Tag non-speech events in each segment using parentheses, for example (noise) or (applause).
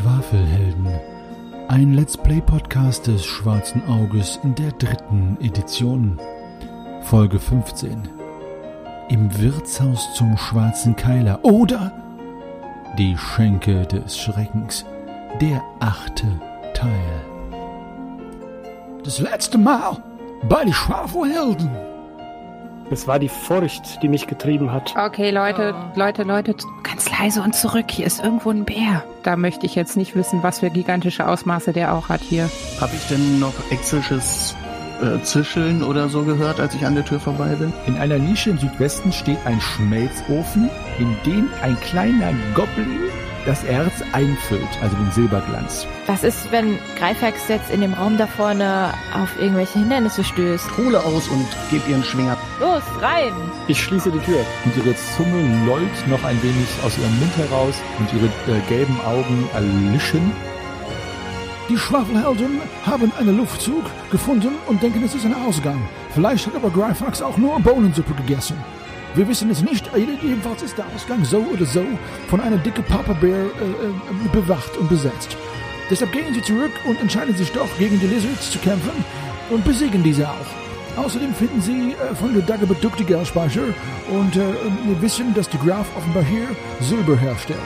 Schwafelhelden. Ein Let's Play Podcast des Schwarzen Auges in der dritten Edition. Folge 15. Im Wirtshaus zum Schwarzen Keiler oder Die Schenke des Schreckens. Der achte Teil. Das letzte Mal bei die Schwafelhelden. Es war die Furcht, die mich getrieben hat. Okay, Leute, Leute, Leute, ganz leise und zurück. Hier ist irgendwo ein Bär. Da möchte ich jetzt nicht wissen, was für gigantische Ausmaße der auch hat hier. Habe ich denn noch exisches äh, Zischeln oder so gehört, als ich an der Tür vorbei bin? In einer Nische im Südwesten steht ein Schmelzofen, in dem ein kleiner Goblin das Erz einfüllt, also den Silberglanz. Was ist, wenn Greifax jetzt in dem Raum da vorne auf irgendwelche Hindernisse stößt? Kohle aus und geb ihren Schwinger. Los, rein! Ich schließe die Tür. Und ihre Zunge lollt noch ein wenig aus ihrem Mund heraus und ihre äh, gelben Augen erlischen. Die Schwafelhelden haben einen Luftzug gefunden und denken, es ist ein Ausgang. Vielleicht hat aber Gryfax auch nur Bohnensuppe gegessen. Wir wissen es nicht, jedenfalls ist der Ausgang so oder so von einer dicke Papa-Bär äh, äh, bewacht und besetzt. Deshalb gehen sie zurück und entscheiden sich doch, gegen die Lizards zu kämpfen und besiegen diese auch. Außerdem finden sie äh, von der Dagobah die Geldspeicher und äh, wissen, dass die Graf offenbar hier Silber herstellt.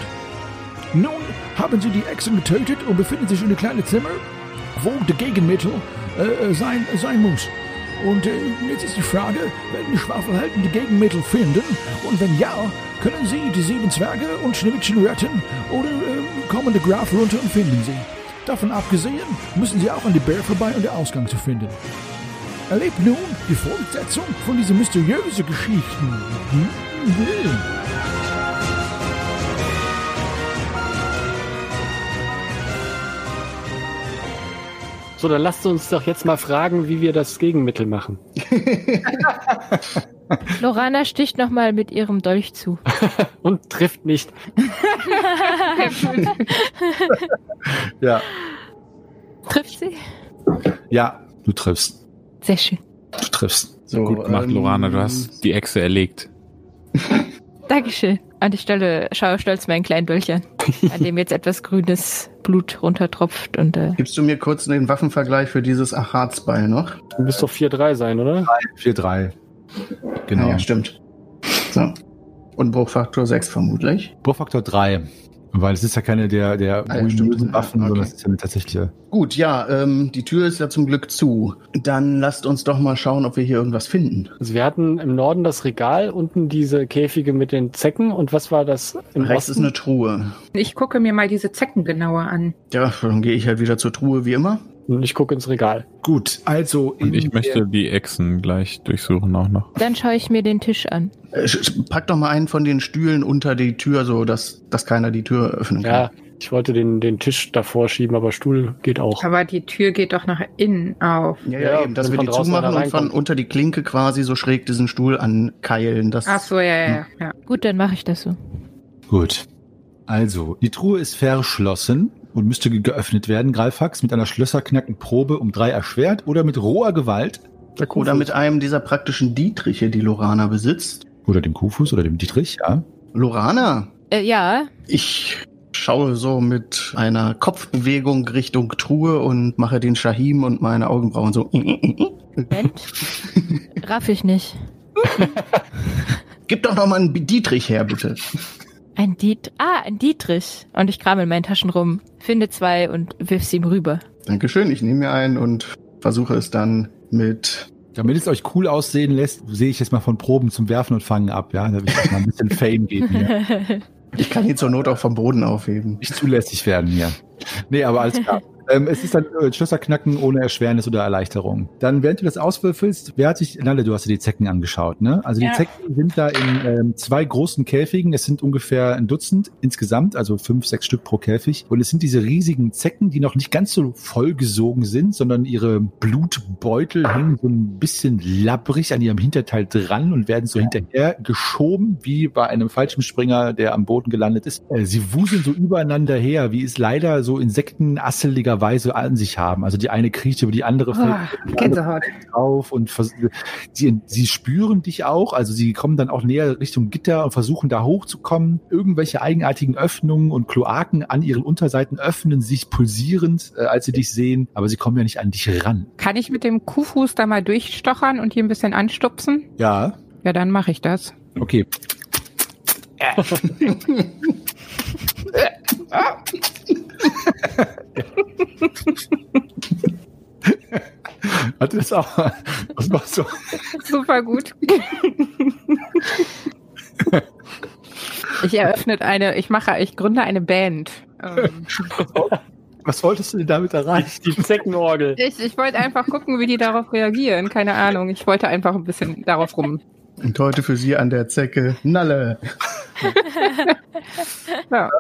Nun haben sie die Echsen getötet und befinden sich in einem kleinen Zimmer, wo der Gegenmittel äh, sein, sein muss. Und äh, jetzt ist die Frage, werden die Schwafelhelden die Gegenmittel finden? Und wenn ja, können sie die sieben Zwerge und Schneewittchen retten? Oder äh, kommen der Graf runter und finden sie? Davon abgesehen, müssen sie auch an die Bär vorbei, um den Ausgang zu finden. Erlebt nun die Fortsetzung von diesen mysteriösen Geschichten. Hm? So, dann lasst uns doch jetzt mal fragen, wie wir das Gegenmittel machen. (laughs) Lorana sticht nochmal mit ihrem Dolch zu. (laughs) Und trifft nicht. Ja. Trifft sie? Ja, du triffst. Sehr schön. Du triffst. So, Gut gemacht, ähm, Lorana, du hast die Echse erlegt. Dankeschön. An die Stelle schaue stolz meinen kleinen Dolch (laughs) an, dem jetzt etwas grünes Blut runtertropft und äh, Gibst du mir kurz den Waffenvergleich für dieses Achatsbeil noch? Du müsst doch 4-3 sein, oder? 4-3. Genau. Ah, ja, stimmt. So. Und Bruchfaktor 6 vermutlich. Bruchfaktor 3. Weil es ist ja keine der, der Ah, ja, stimmt. Waffen, Okay. sondern es ist ja eine tatsächliche. Gut, ja, ähm, die Tür ist ja zum Glück zu. Dann lasst uns doch mal schauen, ob wir hier irgendwas finden. Also wir hatten im Norden das Regal, unten diese Käfige mit den Zecken und was war das im Rechts ist eine Truhe. Ich gucke mir mal diese Zecken genauer an. Ja, dann gehe ich halt wieder zur Truhe wie immer. Und ich gucke ins Regal. Gut, also. Und ich möchte die Echsen gleich durchsuchen auch noch. dann schaue ich mir den Tisch an. Äh, pack doch mal einen von den Stühlen unter die Tür, so dass, dass keiner die Tür öffnen kann. Ja, ich wollte den, den Tisch davor schieben, aber Stuhl geht auch. Aber die Tür geht doch nach innen auf. Ja, ja, Ja, eben, dass wir die draußen zumachen und von unter die Klinke quasi so schräg diesen Stuhl ankeilen. Das, Ach so, ja, ja, ja. ja. Gut, dann mache ich das so. Gut. Also, die Truhe ist verschlossen und müsste ge- geöffnet werden. Greifax mit einer schlösserknackenden Probe um drei erschwert oder mit roher Gewalt. Oder mit einem dieser praktischen Dietriche, die Lorana besitzt. Oder dem Kufus oder dem Dietrich, ja. Lorana, Äh, ja, ich schaue so mit einer Kopfbewegung Richtung Truhe und mache den Shahim und meine Augenbrauen so. Moment. (laughs) Raff ich nicht. Gib doch noch mal einen Dietrich her, bitte. Ein Diet ah, ein Dietrich. Und ich kram in meinen Taschen rum, finde zwei und wirf sie ihm rüber. Dankeschön, ich nehme mir einen und versuche es dann mit. Damit es euch cool aussehen lässt, sehe ich jetzt mal von Proben zum Werfen und Fangen ab, ja. Damit es mal ein bisschen Fame geht hier. (laughs) Ich kann ihn zur Not auch vom Boden aufheben. Nicht zulässig werden hier. Nee, aber alles klar. (laughs) Ähm, es ist dann äh, Schlösserknacken ohne Erschwernis oder Erleichterung. Dann, während du das auswürfelst, wer hat sich, Nalle, du hast dir die Zecken angeschaut, ne? Also die Ja. Zecken sind da in ähm, zwei großen Käfigen. Es sind ungefähr ein Dutzend insgesamt, also fünf, sechs Stück pro Käfig. Und es sind diese riesigen Zecken, die noch nicht ganz so vollgesogen sind, sondern ihre Blutbeutel hängen so ein bisschen labbrig an ihrem Hinterteil dran und werden so hinterher geschoben, wie bei einem Fallschirmspringer, der am Boden gelandet ist. Äh, sie wuseln so übereinander her, wie es leider so insektenasseliger ihrer Weise an sich haben. Also die eine kriecht über die andere, fällt Oh, Gänsehaut. drauf und sie, sie spüren dich auch, also sie kommen dann auch näher Richtung Gitter und versuchen da hochzukommen. Irgendwelche eigenartigen Öffnungen und Kloaken an ihren Unterseiten öffnen sich pulsierend, äh, als sie dich sehen, aber sie kommen ja nicht an dich ran. Kann ich mit dem Kuhfuß da mal durchstochern und hier ein bisschen anstupsen? Ja, Ja, dann mache ich das. okay. (laughs) Hatte (laughs) das auch? Was machst du? Super gut. ich eröffne eine, ich mache, ich gründe eine Band. Was wolltest du denn damit erreichen? Die Zeckenorgel. ich ich wollte einfach gucken, wie die darauf reagieren. Keine Ahnung. Ich wollte einfach ein bisschen darauf rum. Und heute für Sie an der Zecke Nalle. (laughs) Ja.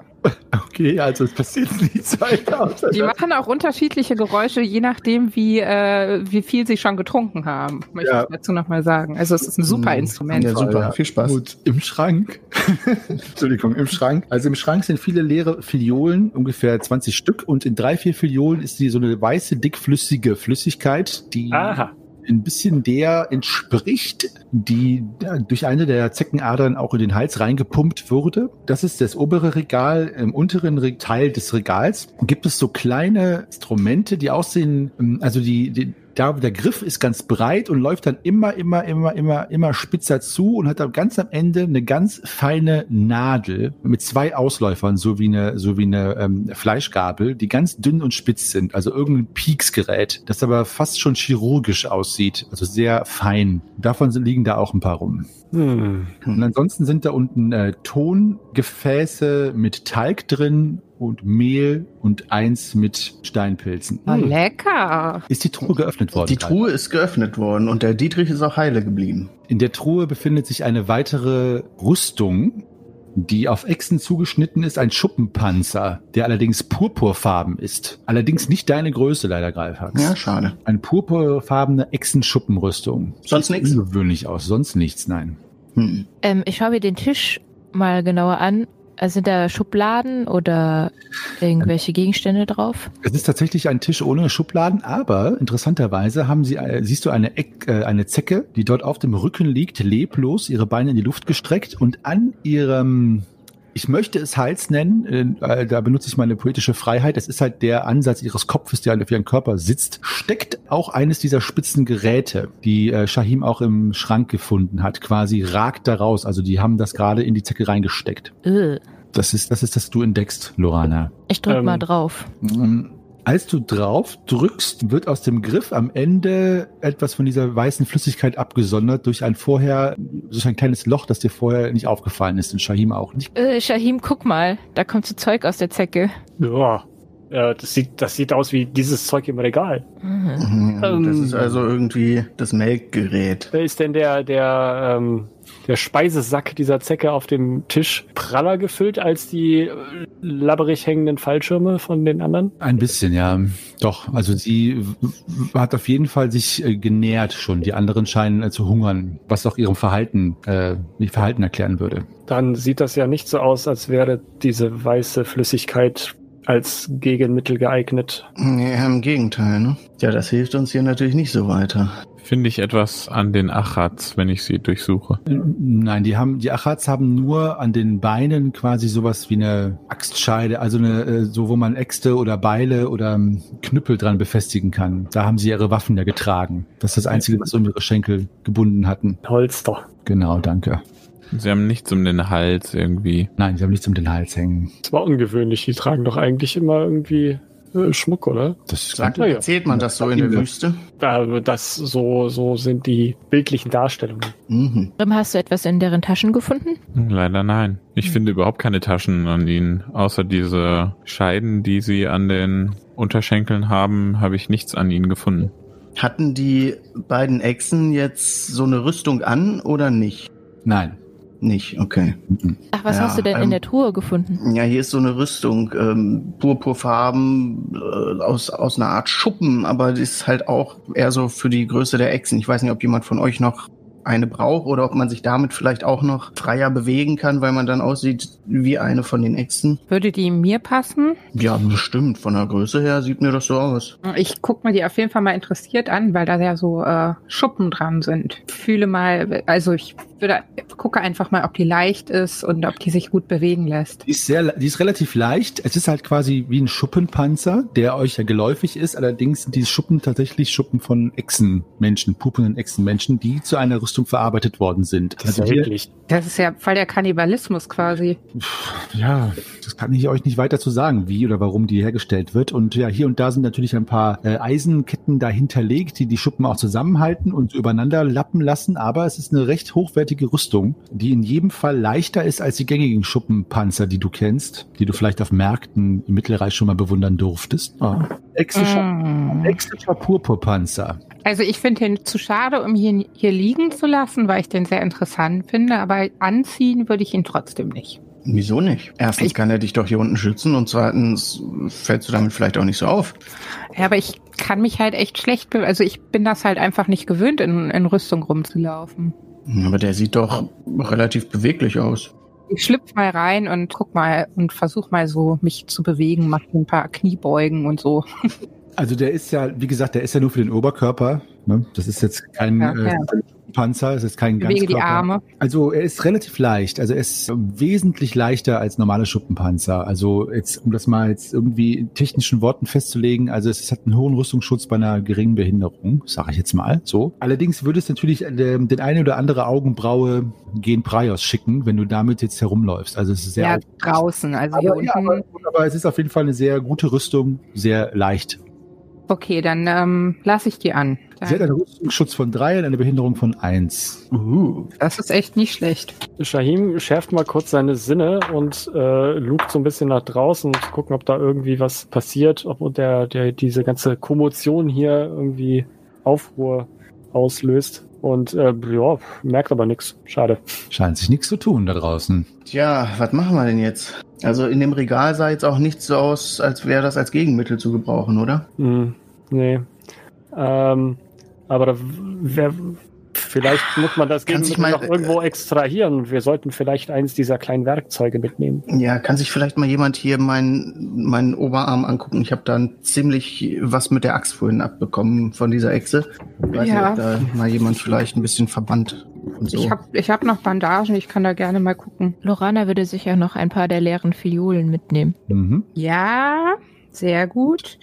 Okay, also es passiert (laughs) nichts weiter. Die machen auch unterschiedliche Geräusche, je nachdem, wie, äh, wie viel sie schon getrunken haben. Möchte Ja. ich dazu nochmal sagen. Also es ist ein super Mhm. Instrument. Ja, super. Ja. Viel Spaß. Gut, im Schrank. (laughs) Entschuldigung, im Schrank. Also im Schrank sind viele leere Filiolen, ungefähr 20 Stück. Und in drei, vier Filiolen ist die so eine weiße, dickflüssige Flüssigkeit, die Aha. Ein bisschen der entspricht, die durch eine der Zeckenadern auch in den Hals reingepumpt wurde. Das ist das obere Regal. Im unteren Re Teil des Regals gibt es so kleine Instrumente, die aussehen, ähm, also die, die da, der Griff ist ganz breit und läuft dann immer, immer, immer, immer, immer spitzer zu und hat dann ganz am Ende eine ganz feine Nadel mit zwei Ausläufern, so wie eine, so wie eine ähm, Fleischgabel, die ganz dünn und spitz sind. Also irgendein Pieksgerät, das aber fast schon chirurgisch aussieht, also sehr fein. Davon sind, liegen da auch ein paar rum. Hm. Und ansonsten sind da unten äh, Tongefäße mit Talg drin und Mehl und eins mit Steinpilzen. Oh, lecker. Ist die Truhe geöffnet worden? Die Truhe ist geöffnet worden und der Dietrich ist auch heile geblieben. In der Truhe befindet sich eine weitere Rüstung, die auf Echsen zugeschnitten ist, ein Schuppenpanzer, der allerdings purpurfarben ist. Allerdings nicht deine Größe, leider Greifax. Ja, schade. Eine purpurfarbene Echsenschuppenrüstung. Sonst Sieht nichts? Ungewöhnlich aus, sonst nichts, nein. Hm. Ähm, ich schaue mir den Tisch mal genauer an. Also sind da Schubladen oder irgendwelche Gegenstände drauf? Es ist tatsächlich ein Tisch ohne Schubladen, aber interessanterweise haben sie, äh, siehst du eine, Eck, äh, eine Zecke, die dort auf dem Rücken liegt, leblos, ihre Beine in die Luft gestreckt und an ihrem, ich möchte es Hals nennen, äh, da benutze ich meine poetische Freiheit, es ist halt der Ansatz ihres Kopfes, der auf ihrem Körper sitzt, steckt auch eines dieser spitzen Geräte, die äh, Shahim auch im Schrank gefunden hat, quasi ragt da raus, also die haben das gerade in die Zecke reingesteckt. Ugh. Das ist, das ist, das du entdeckst, Lorana. Ich drück Ähm, mal drauf. Als du drauf drückst, wird aus dem Griff am Ende etwas von dieser weißen Flüssigkeit abgesondert durch ein vorher, durch ein kleines Loch, das dir vorher nicht aufgefallen ist und Shahim auch nicht. Äh, Shahim, guck mal. Da kommt so Zeug aus der Zecke. Ja. das, sieht, das sieht aus wie dieses Zeug im Regal. Mhm. Ja, das Ähm. ist also irgendwie das Melkgerät. Da ist denn der, der, ähm, der Speisesack dieser Zecke auf dem Tisch praller gefüllt als die äh, labberig hängenden Fallschirme von den anderen? Ein bisschen, ja. Doch, also sie hat auf jeden Fall sich äh, genährt schon. Die anderen scheinen äh, zu hungern, was auch ihrem Verhalten, äh, ihr Verhalten erklären würde. Dann sieht das ja nicht so aus, als wäre diese weiße Flüssigkeit als Gegenmittel geeignet. Ja, im Gegenteil, ne? Ja, das hilft uns hier natürlich nicht so weiter. Finde ich etwas an den Achats, wenn ich sie durchsuche. Nein, die haben, die Achats haben nur an den Beinen quasi sowas wie eine Axtscheide, also eine, äh, so wo man Äxte oder Beile oder ähm, Knüppel dran befestigen kann. Da haben sie ihre Waffen ja getragen. Das ist das Einzige, was sie um ihre Schenkel gebunden hatten. Holster. Genau, danke. Sie haben nichts um den Hals irgendwie. Nein, sie haben nichts um den Hals hängen. Das war ungewöhnlich. Die tragen doch eigentlich immer irgendwie Schmuck, oder? Das Sagt, Ja, ja. erzählt man das so in der. Wüste? Da, das so, so sind die bildlichen Darstellungen. Mhm. Hast du etwas in deren Taschen gefunden? Leider nein. Ich finde überhaupt keine Taschen an ihnen. Außer diese Scheiden, die sie an den Unterschenkeln haben, habe ich nichts an ihnen gefunden. Hatten die beiden Echsen jetzt so eine Rüstung an oder nicht? Nein. Nicht, okay. Ach, was Ja, hast du denn ähm, in der Truhe gefunden? Ja, hier ist so eine Rüstung, ähm, purpurfarben, äh, aus, aus einer Art Schuppen, aber die ist halt auch eher so für die Größe der Echsen. Ich weiß nicht, ob jemand von euch noch eine braucht oder ob man sich damit vielleicht auch noch freier bewegen kann, weil man dann aussieht wie eine von den Echsen. Würde die mir passen? Ja, bestimmt. Von der Größe her sieht mir das so aus. Ich gucke mir die auf jeden Fall mal interessiert an, weil da ja so äh, Schuppen dran sind. Fühle mal, also ich würde gucke einfach mal, ob die leicht ist und ob die sich gut bewegen lässt. Die ist, sehr, die ist relativ leicht. Es ist halt quasi wie ein Schuppenpanzer, der euch ja geläufig ist. Allerdings sind diese Schuppen tatsächlich Schuppen von Echsenmenschen, pupenden Echsenmenschen, die zu einer Rüstung verarbeitet worden sind. Das ist Also ja hier, wirklich. Das ist ja voll der Kannibalismus quasi. ja, das kann ich euch nicht weiter zu sagen, wie oder warum die hergestellt wird. Und ja, hier und da sind natürlich ein paar äh, Eisenketten dahinterlegt, die die Schuppen auch zusammenhalten und übereinander lappen lassen. Aber es ist eine recht hochwertige Rüstung, die in jedem Fall leichter ist als die gängigen Schuppenpanzer, die du kennst, die du vielleicht auf Märkten im Mittelreich schon mal bewundern durftest. Ah. Exischer, Mm. Exischer Purpurpanzer. Also ich finde den zu schade, um ihn hier liegen zu lassen, weil ich den sehr interessant finde, aber anziehen würde ich ihn trotzdem nicht. Wieso nicht? Erstens Ich- kann er dich doch hier unten schützen und zweitens fällst du damit vielleicht auch nicht so auf. Ja, aber ich kann mich halt echt schlecht, also ich bin das halt einfach nicht gewöhnt, in, in Rüstung rumzulaufen. Aber der sieht doch relativ beweglich aus. Ich schlüpf mal rein und guck mal und versuch mal so mich zu bewegen, mach ein paar Kniebeugen und so. (laughs) Also der ist ja, wie gesagt, der ist ja nur für den Oberkörper. Ne? Das ist jetzt kein Ja, äh, ja. Panzer, es ist kein Bewege die Ganzkörper. Arme. Also er ist relativ leicht. Also er ist wesentlich leichter als normale Schuppenpanzer. Also jetzt, um das mal jetzt irgendwie in technischen Worten festzulegen, also es hat einen hohen Rüstungsschutz bei einer geringen Behinderung, sage ich jetzt mal so. Allerdings würde es natürlich äh, den eine oder andere Augenbraue gen Prios schicken, wenn du damit jetzt herumläufst. Also es ist sehr Ja, draußen, also hier aber, ja, unten. aber, aber es ist auf jeden Fall eine sehr gute Rüstung, sehr leicht. Okay, dann ähm, lasse ich die an. Sie hat einen Rüstungsschutz von drei und eine Behinderung von eins. Uh. Das ist echt nicht schlecht. Shahim schärft mal kurz seine Sinne und äh, lugt so ein bisschen nach draußen, um zu gucken, ob da irgendwie was passiert, ob der, der diese ganze Kommotion hier irgendwie Aufruhr auslöst. Und äh, ja, merkt aber nichts. Schade. Scheint sich nichts zu tun da draußen. Tja, was machen wir denn jetzt? Also in dem Regal sah jetzt auch nichts so aus, als wäre das als Gegenmittel zu gebrauchen, oder? Hm, nee. Ähm, aber da wär, vielleicht muss man das Kann sich Gegenmittel mal- noch irgendwo extrahieren. Wir sollten vielleicht eins dieser kleinen Werkzeuge mitnehmen. Ja, kann sich vielleicht mal jemand hier meinen meinen Oberarm angucken? Ich habe da ziemlich was mit der Axt vorhin abbekommen von dieser Echse. Weiß Ja. nicht, ob da mal jemand vielleicht ein bisschen verbannt und so. Ich habe ich hab noch Bandagen, ich kann da gerne mal gucken. Lorana würde sicher noch ein paar der leeren Fiolen mitnehmen. Mhm. Ja, sehr gut.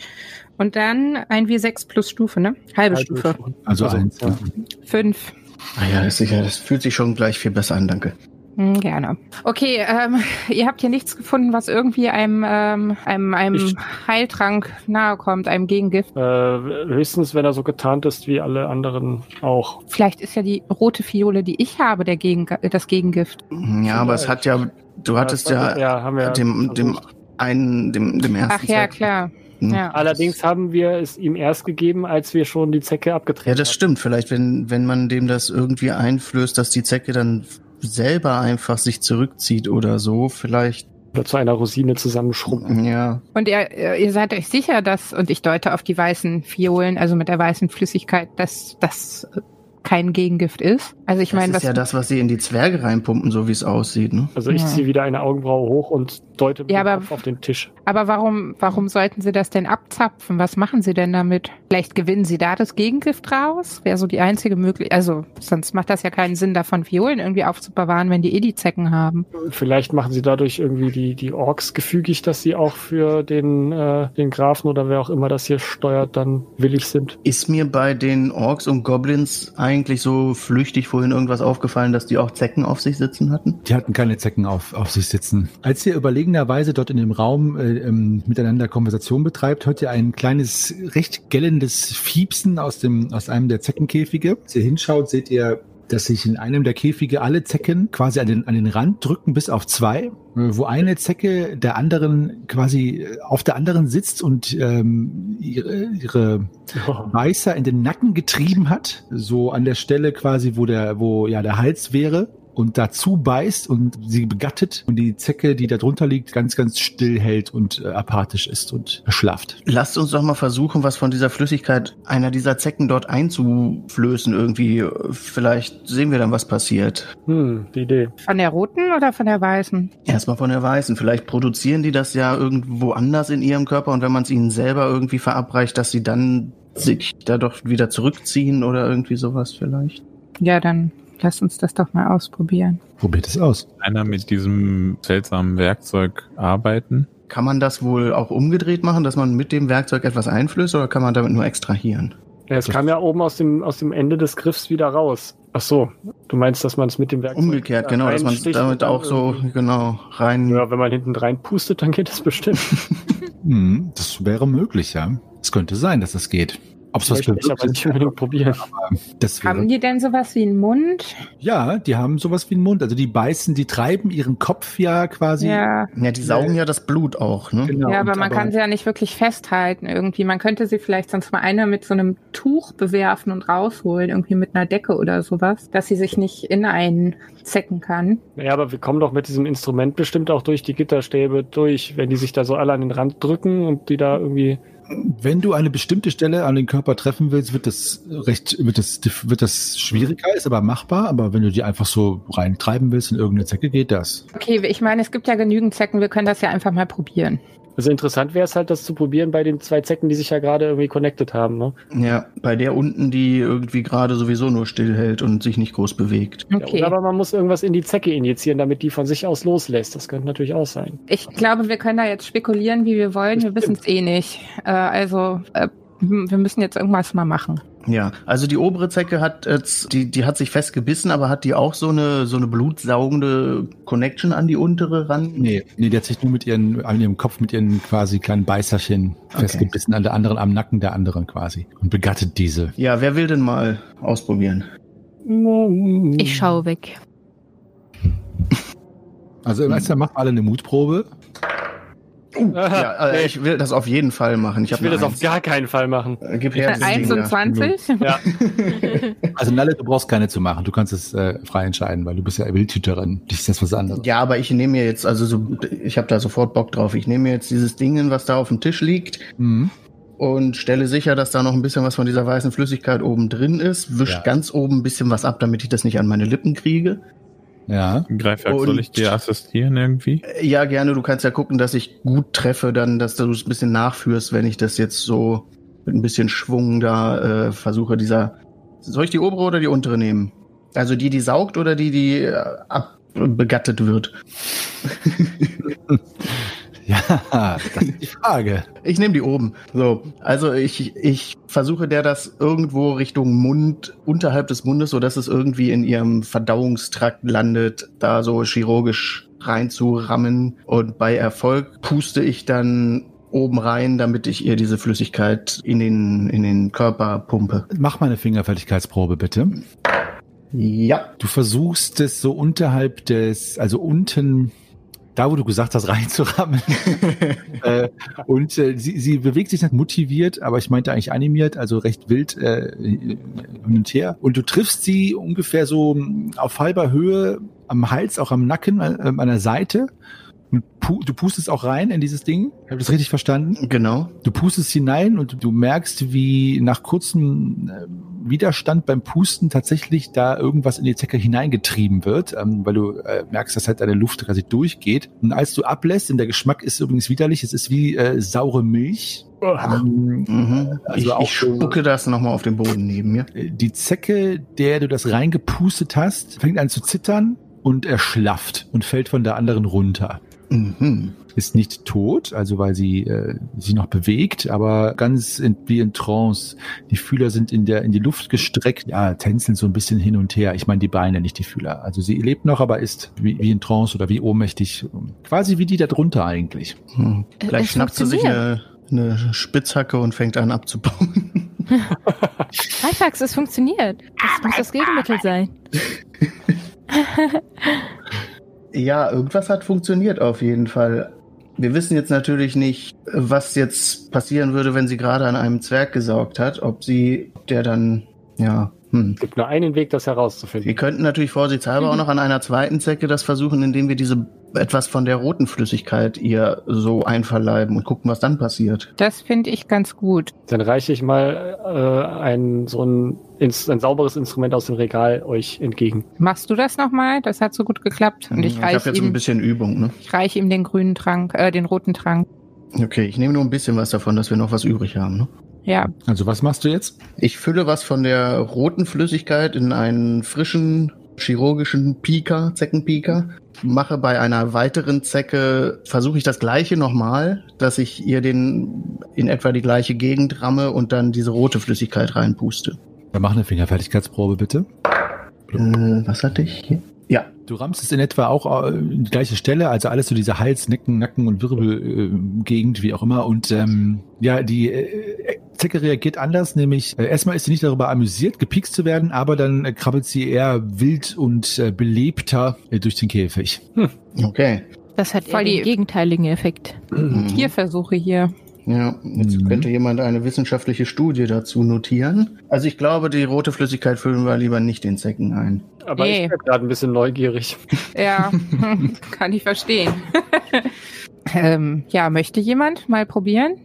Und dann ein W6 plus Stufe, ne? Halbe Stufe. Also, Also, eins. Ja. Fünf. Ah ja, ist sicher. Das fühlt sich schon gleich viel besser an, danke. Hm, gerne. Okay, ähm, (laughs) ihr habt hier nichts gefunden, was irgendwie einem, ähm, einem, einem Ich- Heiltrank nahe kommt, einem Gegengift. Äh, höchstens, wenn er so getarnt ist wie alle anderen auch. Vielleicht ist ja die rote Fiole, die ich habe, der Gegen das Gegengift. Ja, aber es hat ja, du hattest ja, ja, haben wir dem, dem versucht. einen, dem, dem ersten Ach ja, Zweck- klar. Hm. Ja. Allerdings haben wir es ihm erst gegeben, als wir schon die Zecke abgetreten Ja, das stimmt. Vielleicht, wenn, wenn man dem das irgendwie einflößt, dass die Zecke dann selber einfach sich zurückzieht oder so, vielleicht, haben. Oder zu einer Rosine zusammenschrumpfen. ja. Und ihr, ihr seid euch sicher, dass, und ich deute auf die weißen Fiolen, also mit der weißen Flüssigkeit, dass das kein Gegengift ist. Also ich Das meine, ist was ja das, was sie in die Zwerge reinpumpen, so wie es aussieht, ne? Also ich Ja. ziehe wieder eine Augenbraue hoch und deute mit Ja, aber- auf den Tisch. Aber warum, warum sollten Sie das denn abzapfen? Was machen Sie denn damit? Vielleicht gewinnen Sie da das Gegengift raus? Wäre so die einzige Möglichkeit. Also, sonst macht das ja keinen Sinn, davon Violen irgendwie aufzubewahren, wenn die eh die Zecken haben. Vielleicht machen sie dadurch irgendwie die, die Orks gefügig, dass sie auch für den, äh, den Grafen oder wer auch immer das hier steuert, dann willig sind. Ist mir bei den Orks und Goblins eigentlich so flüchtig vorhin irgendwas aufgefallen, dass die auch Zecken auf sich sitzen hatten? Die hatten keine Zecken auf, auf sich sitzen. Als ihr überlegenerweise dort in dem Raum äh, ähm, miteinander Konversation betreibt, hört ihr ein kleines, recht gellendes Fiepsen aus, dem, aus einem der Zeckenkäfige. Als ihr hinschaut, seht ihr, dass sich in einem der Käfige alle Zecken quasi an den, an den Rand drücken, bis auf zwei, äh, wo eine Zecke der anderen quasi äh, auf der anderen sitzt und ähm, ihre, ihre (laughs) Beißer in den Nacken getrieben hat, so an der Stelle quasi, wo der, wo ja der Hals wäre. Und dazu beißt und sie begattet und die Zecke, die da drunter liegt, ganz, ganz still hält und äh, apathisch ist und schlaft. Lasst uns doch mal versuchen, was von dieser Flüssigkeit einer dieser Zecken dort einzuflößen irgendwie. Vielleicht sehen wir dann, was passiert. Hm, die Idee. Von der roten oder von der weißen? Erstmal von der Weißen. Vielleicht produzieren die das ja irgendwo anders in ihrem Körper und wenn man es ihnen selber irgendwie verabreicht, dass sie dann sich da doch wieder zurückziehen oder irgendwie sowas vielleicht. Ja, dann lass uns das doch mal ausprobieren. Probiert es aus. Einer mit diesem seltsamen Werkzeug arbeiten. Kann man das wohl auch umgedreht machen, dass man mit dem Werkzeug etwas einflößt oder kann man damit nur extrahieren? Ja, es kam ja oben aus dem, aus dem Ende des Griffs wieder raus. Ach so, du meinst, dass man es mit dem Werkzeug Umgekehrt, genau, dass man reinsticht damit auch so, genau, rein. Ja, wenn man hinten rein pustet, dann geht das bestimmt. (laughs) Hm, das wäre möglich, ja. Es könnte sein, dass das geht. Ob es was aber bewirkt, nicht unbedingt probieren. Haben die denn sowas wie einen Mund? ja, die haben sowas wie einen Mund. Also die beißen, die treiben ihren Kopf ja quasi. Ja. Ja, die saugen ja das Blut auch, ne? Genau. Ja, aber Und man kann sie ja nicht wirklich festhalten irgendwie. Man könnte sie vielleicht sonst mal einer mit so einem Tuch bewerfen und rausholen, irgendwie mit einer Decke oder sowas, dass sie sich nicht in einen zecken kann. Ja, aber wir kommen doch mit diesem Instrument bestimmt auch durch die Gitterstäbe durch, wenn die sich da so alle an den Rand drücken und die da irgendwie. Wenn du eine bestimmte Stelle an den Körper treffen willst, wird das recht, wird das, wird das schwieriger, ist aber machbar. Aber wenn du die einfach so reintreiben willst in irgendeine Zecke, geht das. Okay, ich meine, es gibt ja genügend Zecken, wir können das ja einfach mal probieren. Also interessant wäre es halt, das zu probieren bei den zwei Zecken, die sich ja gerade irgendwie connected haben, ne? Ja, bei der unten, die irgendwie gerade sowieso nur stillhält und sich nicht groß bewegt. Ja, Okay. oder aber man muss irgendwas in die Zecke injizieren, damit die von sich aus loslässt. Das könnte natürlich auch sein. Ich glaube, wir können da jetzt spekulieren, wie wir wollen. Wir wissen es eh nicht. Äh, also, äh, wir müssen jetzt irgendwas mal machen. Ja, also die obere Zecke hat jetzt, die, die hat sich festgebissen, aber hat die auch so eine, so eine blutsaugende Connection an die untere ran? Nee, nee, die hat sich nur mit ihren, an ihrem Kopf mit ihren quasi kleinen Beißerchen Okay. festgebissen, an der anderen, am Nacken der anderen quasi. Und begattet diese. Ja, wer will denn mal ausprobieren? Ich schaue weg. Also im Einzelnen macht alle eine Mutprobe. (laughs) Ja, äh, Nee. ich will das auf jeden Fall machen. Ich, Ich will das auf Eins. gar keinen Fall machen. Äh, Gib her dieses Ding da. 21? Ja. (laughs) Also Nalle, du brauchst keine zu machen. Du kannst es äh, frei entscheiden, weil du bist ja Wildhüterin. Dich ist das was anderes. Ja, aber ich nehme mir jetzt, also so, ich habe da sofort Bock drauf. Ich nehme mir jetzt dieses Ding, was da auf dem Tisch liegt Mhm. und stelle sicher, dass da noch ein bisschen was von dieser weißen Flüssigkeit oben drin ist. Wisch Ja. ganz oben ein bisschen was ab, damit ich das nicht an meine Lippen kriege. Ja. Greifwerk, soll ich dir assistieren irgendwie? Ja, gerne. Du kannst ja gucken, dass ich gut treffe, dann, dass du es ein bisschen nachführst, wenn ich das jetzt so mit ein bisschen Schwung da äh, versuche, dieser. Soll ich die obere oder die untere nehmen? Also die, die saugt oder die, die äh, abbegattet wird? (laughs) Ja, das ist die Frage. Ich nehme die oben. So, also ich, ich versuche der das irgendwo Richtung Mund, unterhalb des Mundes, so dass es irgendwie in ihrem Verdauungstrakt landet, da so chirurgisch reinzurammen. Und bei Erfolg puste ich dann oben rein, damit ich ihr diese Flüssigkeit in den, in den Körper pumpe. Mach mal eine Fingerfertigkeitsprobe, bitte. Ja. Du versuchst es so unterhalb des, also unten, da wo du gesagt hast, (laughs) reinzurammen. (laughs) äh, und äh, sie, sie bewegt sich nicht motiviert, aber ich meinte eigentlich animiert, also recht wild äh, hin und her. Und du triffst sie ungefähr so mm, auf halber Höhe am Hals, auch am Nacken, äh, an der Seite. Du pustest auch rein in dieses Ding. Habe ich das richtig verstanden? Genau. Du pustest hinein und du merkst, wie nach kurzem äh, Widerstand beim Pusten tatsächlich da irgendwas in die Zecke hineingetrieben wird, ähm, weil du äh, merkst, dass halt deine Luft quasi durchgeht. Und als du ablässt, und der Geschmack ist übrigens widerlich, es ist wie äh, saure Milch. Ähm, Mhm. Also ich auch ich spucke das nochmal auf den Boden neben mir. die Zecke, der du das reingepustet hast, fängt an zu zittern und erschlafft und fällt von der anderen runter. Mhm. ist nicht tot, also weil sie äh, sich noch bewegt, aber ganz in, wie in Trance. Die Fühler sind in der in die Luft gestreckt, ja, tänzeln so ein bisschen hin und her. Ich meine die Beine, nicht die Fühler. Also sie lebt noch, aber ist wie, wie in Trance oder wie ohnmächtig, quasi wie die da drunter eigentlich. Hm. Äh, Vielleicht es schnappt sie sich eine, eine Spitzhacke und fängt an abzubauen. (laughs) Halifax, es funktioniert. Das muss das Gegenmittel sein. (laughs) Ja, irgendwas hat funktioniert auf jeden Fall. Wir wissen jetzt natürlich nicht, was jetzt passieren würde, wenn sie gerade an einem Zwerg gesaugt hat. Ob sie, ob der dann, ja, Hm. Es gibt nur einen Weg, das Wir herauszufinden. könnten natürlich vorsichtshalber auch noch an einer zweiten Zecke das versuchen, indem wir diese etwas von der roten Flüssigkeit ihr so einverleiben und gucken, was dann passiert. Das finde ich ganz gut. Dann reiche ich mal äh, ein so ein, Ins- ein sauberes Instrument aus dem Regal euch entgegen. Machst du das nochmal? Das hat so gut geklappt. Und ich ich habe reiche jetzt ein ihm, bisschen Übung, ne? ich reich ihm den grünen Trank, äh, den roten Trank. Okay, ich nehme nur ein bisschen was davon, dass wir noch was übrig haben, ne? Ja, Also was machst du jetzt? Ich fülle was von der roten Flüssigkeit in einen frischen chirurgischen Pika, Zeckenpika. Mache bei einer weiteren Zecke, versuche ich das gleiche nochmal, dass ich ihr den in etwa die gleiche Gegend ramme und dann diese rote Flüssigkeit reinpuste. Dann mach eine Fingerfertigkeitsprobe bitte. Äh, was hatte ich hier? Ja, Du rammst es in etwa auch äh, in die gleiche Stelle, also alles so diese Hals, Necken, Nacken und Wirbelgegend, wie auch immer. Und ähm, ja, die äh, Zecke reagiert anders, nämlich äh, erstmal ist sie nicht darüber amüsiert, gepikst zu werden, aber dann äh, krabbelt sie eher wild und äh, belebter äh, durch den Käfig. okay. Das hat Voll eher den die- gegenteiligen Effekt. Mhm. Tierversuche hier. Ja, jetzt Mhm. könnte jemand eine wissenschaftliche Studie dazu notieren. Also ich glaube, die rote Flüssigkeit füllen wir lieber nicht in Zecken ein. Aber Nee. ich bin gerade ein bisschen neugierig. (laughs) Ja, (laughs) kann ich verstehen. (laughs) ähm, ja, möchte jemand mal probieren?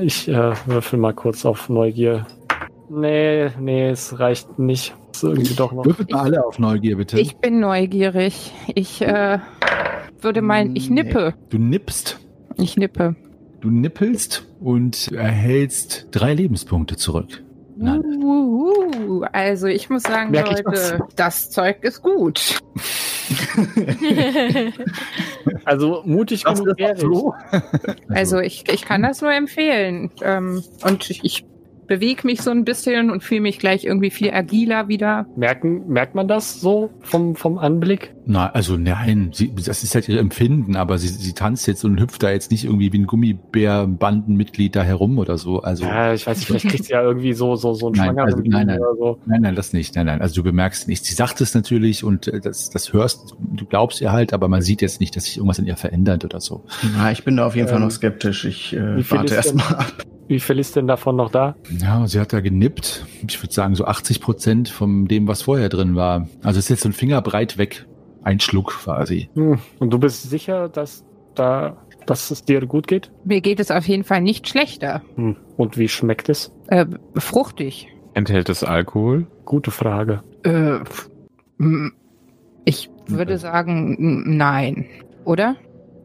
Ich äh, würfel mal kurz auf Neugier. Nee, nee, es reicht nicht. Ist irgendwie doch noch. Würfelt mal alle auf Neugier, bitte. Ich bin neugierig. Ich äh, würde meinen, ich nippe. du nippst, Ich nippe. Du nippelst und erhältst drei Lebenspunkte zurück. Nein. Uh, also ich muss sagen, Merk Leute, das Zeug ist gut. (laughs) Also mutig Das genug wäre so. Also ich, ich kann das nur empfehlen. Ähm, und ich bewege mich so ein bisschen und fühle mich gleich irgendwie viel agiler wieder. Merken, merkt man das so vom, vom Anblick? Na, also nein, sie, das ist halt ihr Empfinden, aber sie, sie tanzt jetzt und hüpft da jetzt nicht irgendwie wie ein Gummibär-Bandenmitglied da herum oder so. Also Ja, ich weiß nicht, vielleicht kriegt sie ja irgendwie so, so, so einen Nein, schwangeren also nein, nein. oder so. Nein, nein, das nicht. Nein, nein. Also du bemerkst nicht. Sie sagt es natürlich und äh, das, das hörst, du glaubst ihr halt, aber man sieht jetzt nicht, dass sich irgendwas in ihr verändert oder so. Ja, ich bin da auf jeden Fall Ähm, noch skeptisch. Ich äh, warte erstmal ab. Wie viel ist denn davon noch da? Ja, sie hat da genippt. Ich würde sagen, so 80 Prozent von dem, was vorher drin war. Also es ist jetzt so ein Fingerbreit weg. Ein Schluck quasi. Hm. Und du bist sicher, dass da, dass es dir gut geht? Mir geht es auf jeden Fall nicht schlechter. Hm. Und wie schmeckt es? Äh, fruchtig. Enthält es Alkohol? Gute Frage. Äh, pf- m- ich würde sagen, nein. Oder?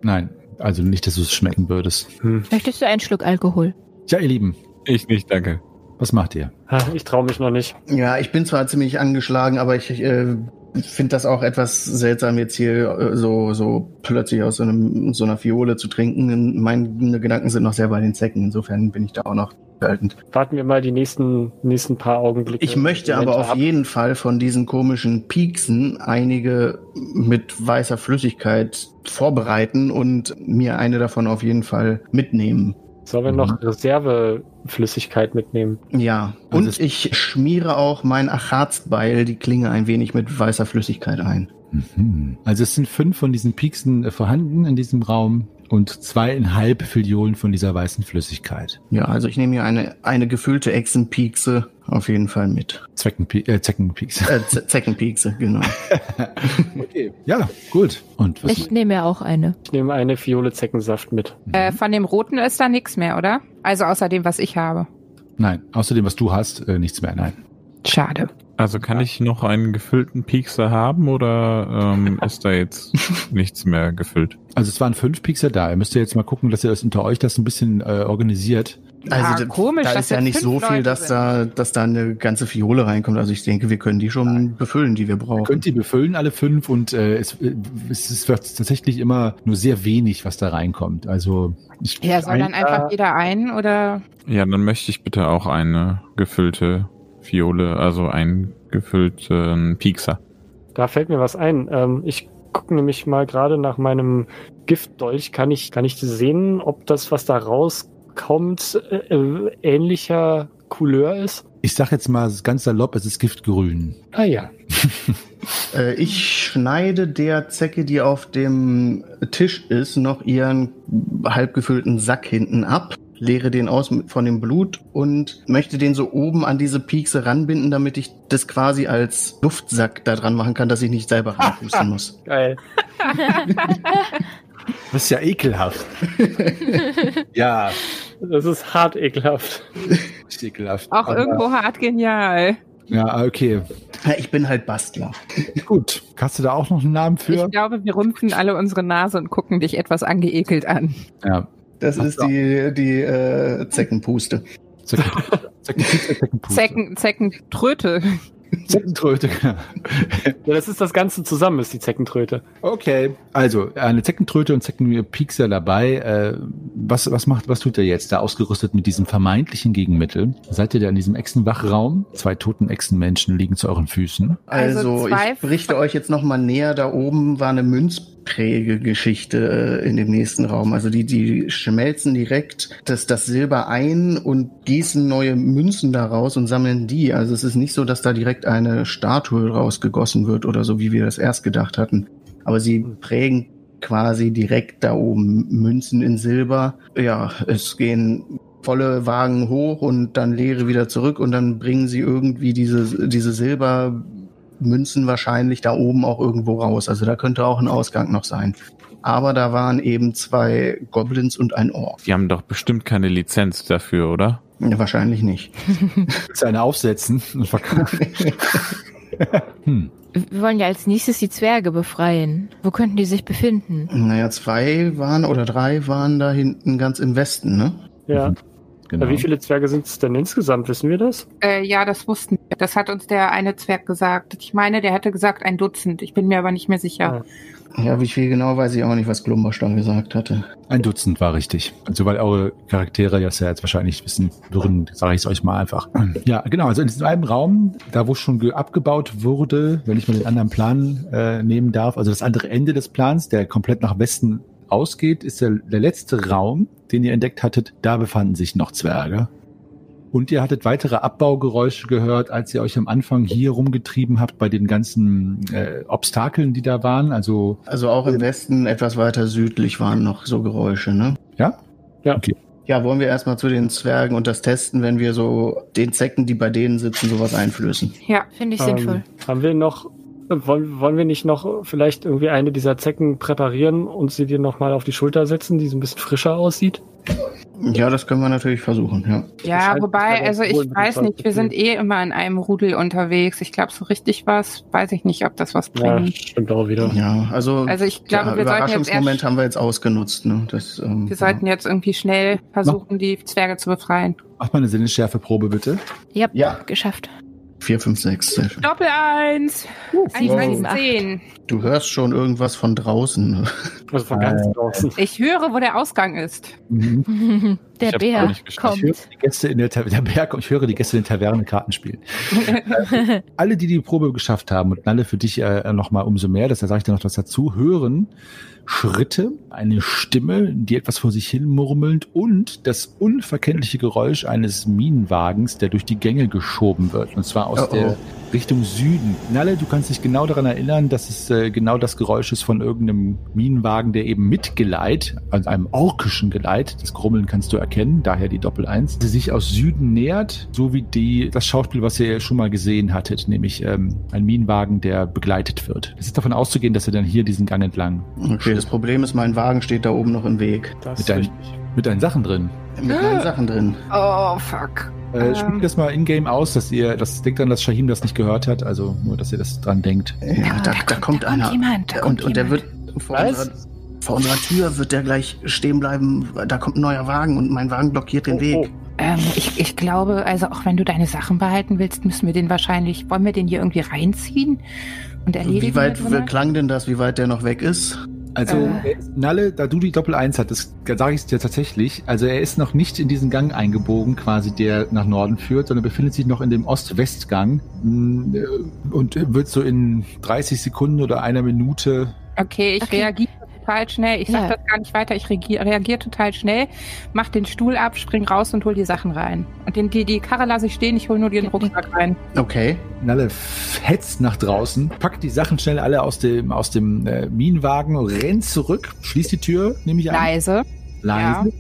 Nein, also nicht, dass du es schmecken würdest. Hm. Möchtest du einen Schluck Alkohol? Ja, ihr Lieben, Ich nicht, danke. was macht ihr? Ha, Ich traue mich noch nicht. Ja, ich bin zwar ziemlich angeschlagen, aber ich äh, finde das auch etwas seltsam, jetzt hier äh, so, so plötzlich aus so, einem, so einer Fiole zu trinken. Meine Gedanken sind noch sehr bei den Zecken. Insofern bin ich da auch noch haltend. Warten wir mal die nächsten, nächsten paar Augenblicke. Ich möchte aber auf ab. jeden Fall von diesen komischen Pieksen einige mit weißer Flüssigkeit vorbereiten und mir eine davon auf jeden Fall mitnehmen. Sollen wir noch Reserveflüssigkeit mitnehmen? Ja, und ich schmiere auch mein Acharzbeil, die Klinge ein wenig mit weißer Flüssigkeit ein. Mhm. Also es sind fünf von diesen Pieksen äh, vorhanden in diesem Raum und zweieinhalb Filliolen von dieser weißen Flüssigkeit. Ja, also ich nehme hier eine, eine gefüllte Echsenpiekse auf jeden Fall mit. Zweckenpie äh, Zeckenpiekse. Äh, Zeckenpiekse, genau. (laughs) Okay. Ja, gut. Und was? Ich nehme ja auch eine. Ich nehme eine Fiole Zeckensaft mit. Äh, von dem roten ist da nichts mehr, oder? Also außer dem, was ich habe. Nein, außerdem, was du hast, äh, nichts mehr. Nein. Schade. Also kann ich noch einen gefüllten Piekser haben oder ähm, (laughs) ist da jetzt nichts mehr gefüllt? Also es waren fünf Piekser da. Ihr müsst ja jetzt mal gucken, dass ihr das unter euch das ein bisschen äh, organisiert. Also da- komisch, da ist ja nicht so viel, Leute dass sind. da, dass da eine ganze Fiole reinkommt. Also ich denke, wir können die schon befüllen, die wir brauchen. Könnt ihr befüllen, alle fünf, und äh, es, äh, es ist tatsächlich immer nur sehr wenig, was da reinkommt. Also ich Ja, soll dann Ein- einfach äh, jeder ein oder? Ja, dann möchte ich bitte auch eine gefüllte Fiole, also einen gefüllten Piekser. Da fällt mir was ein. Ähm, ich gucke nämlich mal gerade nach meinem Giftdolch. Kann ich, kann ich sehen, ob das, was da rauskommt, äh, äh, ähnlicher Couleur ist? ich sag jetzt mal ganz salopp, es ist Giftgrün. Ah ja. (laughs) Äh, ich schneide der Zecke, die auf dem Tisch ist, noch ihren halb gefüllten Sack hinten ab, leere den aus mit- von dem Blut und möchte den so oben an diese Piekse ranbinden, damit ich das quasi als Luftsack da dran machen kann, dass ich nicht selber (laughs) reinpusten muss. Geil. (laughs) Das ist ja ekelhaft. (laughs) ja, Das ist hart ekelhaft. ist ekelhaft. Auch Aber- irgendwo hart genial. Ja, okay. Ja, ich bin halt Bastler. Gut. Hast du da auch noch einen Namen für? Ich glaube, wir rümpfen alle unsere Nase und gucken dich etwas angeekelt an. Ja. Das Ach ist die, die äh, Zeckenpuste. Zecken, Zeckenpizza, Zeckenpuste. Zecken, Zeckentröte. Zeckentröte. (laughs) Ja, das ist das Ganze zusammen, ist die Zeckentröte. Okay, also eine Zeckentröte und Zeckenpiekser dabei. Äh, was, was macht, was tut er jetzt? Da ausgerüstet mit diesem vermeintlichen Gegenmittel. Seid ihr da in diesem Echsenwachraum? Zwei toten Echsenmenschen liegen zu euren Füßen. Also Also, ich berichte euch jetzt noch mal näher. Da oben war eine Münzprägegeschichte äh, in dem nächsten Raum. Also die, die schmelzen direkt das, das Silber ein und gießen neue Münzen daraus und sammeln die. Also es ist nicht so, dass da direkt eine Statue rausgegossen wird oder so, wie wir das erst gedacht hatten. Aber sie prägen quasi direkt da oben Münzen in Silber. Ja, es gehen volle Wagen hoch und dann leere wieder zurück und dann bringen sie irgendwie diese, diese Silbermünzen wahrscheinlich da oben auch irgendwo raus. Also da könnte auch ein Ausgang noch sein. Aber da waren eben zwei Goblins und ein Ork. Die haben doch bestimmt keine Lizenz dafür, oder? Ja, wahrscheinlich nicht. (laughs) Willst du eine aufsetzen und verkaufen? (laughs) hm. Wir wollen ja als nächstes die Zwerge befreien. Wo könnten die sich befinden? Naja, zwei waren oder drei waren da hinten ganz im Westen, ne? Ja. Genau. Wie viele Zwerge sind es denn insgesamt? Wissen wir das? Äh, ja, das wussten wir. Das hat uns der eine Zwerg gesagt. Ich meine, der hätte gesagt ein Dutzend. Ich bin mir aber nicht mehr sicher. Ja, wie viel genau weiß ich auch nicht, was Glumbersch da gesagt hatte. Ein Dutzend war richtig. Also weil eure Charaktere das ja jetzt wahrscheinlich wissen würden, sage ich es euch mal einfach. Ja, genau. Also in diesem einen Raum, da wo schon ge- abgebaut wurde, wenn ich mal den anderen Plan äh, nehmen darf, also das andere Ende des Plans, der komplett nach Westen ausgeht, ist der, der letzte Raum, den ihr entdeckt hattet. Da befanden sich noch Zwerge. Und ihr hattet weitere Abbaugeräusche gehört, als ihr euch am Anfang hier rumgetrieben habt bei den ganzen äh, Obstakeln, die da waren. Also Also auch im Westen, etwas weiter südlich, waren noch so Geräusche, ne? ja, Ja, wollen wir erstmal zu den Zwergen und das testen, wenn wir so den Zecken, die bei denen sitzen, sowas einflößen. Ja. Finde ich sinnvoll. Ähm, haben wir noch, wollen, wollen wir nicht noch vielleicht irgendwie eine dieser Zecken präparieren und sie dir nochmal auf die Schulter setzen, die so ein bisschen frischer aussieht? Ja, das können wir natürlich versuchen, ja. Ja, scheint- wobei, also ich weiß nicht, wir sind eh immer in einem Rudel unterwegs. Ich glaube, so richtig was, weiß ich nicht, ob das was Ja, bringt. stimmt auch wieder. Ja, also, Also ich glaube, der wir sollten jetzt Überraschungsmoment erst, haben wir jetzt ausgenutzt, ne? Das, ähm, wir sollten jetzt irgendwie schnell versuchen, die Zwerge zu befreien. macht mal eine Sinnesschärfeprobe bitte. Ja, Ja. geschafft. 4, 5, 6. Sehr schön. Doppel eins! Eins, wow. eins, zehn. Du hörst schon irgendwas von draußen. Also von ganz draußen. Ich höre, wo der Ausgang ist. Mhm. (laughs) Der Bär geschafft. Ich höre kommt. die Gäste in der, der Berg, ich höre die Gäste in der Taverne Karten spielen. (laughs) Alle, die die Probe geschafft haben und alle für dich äh, noch mal umso mehr, das sage ich dir noch was dazu, hören Schritte, eine Stimme, die etwas vor sich hin murmelt und das unverkennliche Geräusch eines Minenwagens, der durch die Gänge geschoben wird. Und zwar aus Oh, oh. der Richtung Süden. Nalle, du kannst dich genau daran erinnern, dass es äh, genau das Geräusch ist von irgendeinem Minenwagen, der eben mit Geleit, also einem orkischen Geleit, das Grummeln kannst du erkennen, daher die Doppel-Eins, die sich aus Süden nähert, so wie die, das Schauspiel, was ihr schon mal gesehen hattet, nämlich ähm, ein Minenwagen, der begleitet wird. Es ist davon auszugehen, dass er dann hier diesen Gang entlang Okay, das Problem ist, mein Wagen steht da oben noch im Weg. Das mit, deinen, richtig. mit deinen Sachen drin. Mit meinen Sachen drin. Oh, fuck. Äh, Ähm. spielt das mal in-game aus, dass ihr, das denkt dann, dass Shahim das nicht gehört hat, also nur, dass ihr das dran denkt. Ja, da, da, kommt da einer. Kommt jemand, da und, kommt und der wird vor unserer, vor unserer Tür wird der gleich stehen bleiben. Da kommt ein neuer Wagen und mein Wagen blockiert den Oh, Weg. oh. Ähm, ich, ich glaube, also auch wenn du deine Sachen behalten willst, müssen wir den wahrscheinlich, wollen wir den hier irgendwie reinziehen und erledigen? Wie weit klang denn das, wie weit der noch weg ist? Also, Äh. Nalle, da du die Doppel-Eins hattest, sage ich es dir tatsächlich, also er ist noch nicht in diesen Gang eingebogen, quasi, der nach Norden führt, sondern befindet sich noch in dem Ost-West-Gang äh, und wird so in 30 Sekunden oder einer Minute Okay, ich Okay. reagiere total schnell. Ich sag Ja. das gar nicht weiter. Ich reagiere reagier total schnell, mach den Stuhl ab, spring raus und hol die Sachen rein. Und den, die, die Karre lasse ich stehen, ich hol nur den Rucksack rein. Okay. Nalle hetzt nach draußen, packt die Sachen schnell alle aus dem, aus dem äh, Minenwagen, rennt zurück, schließt die Tür, nehme ich an. Leise. Leise.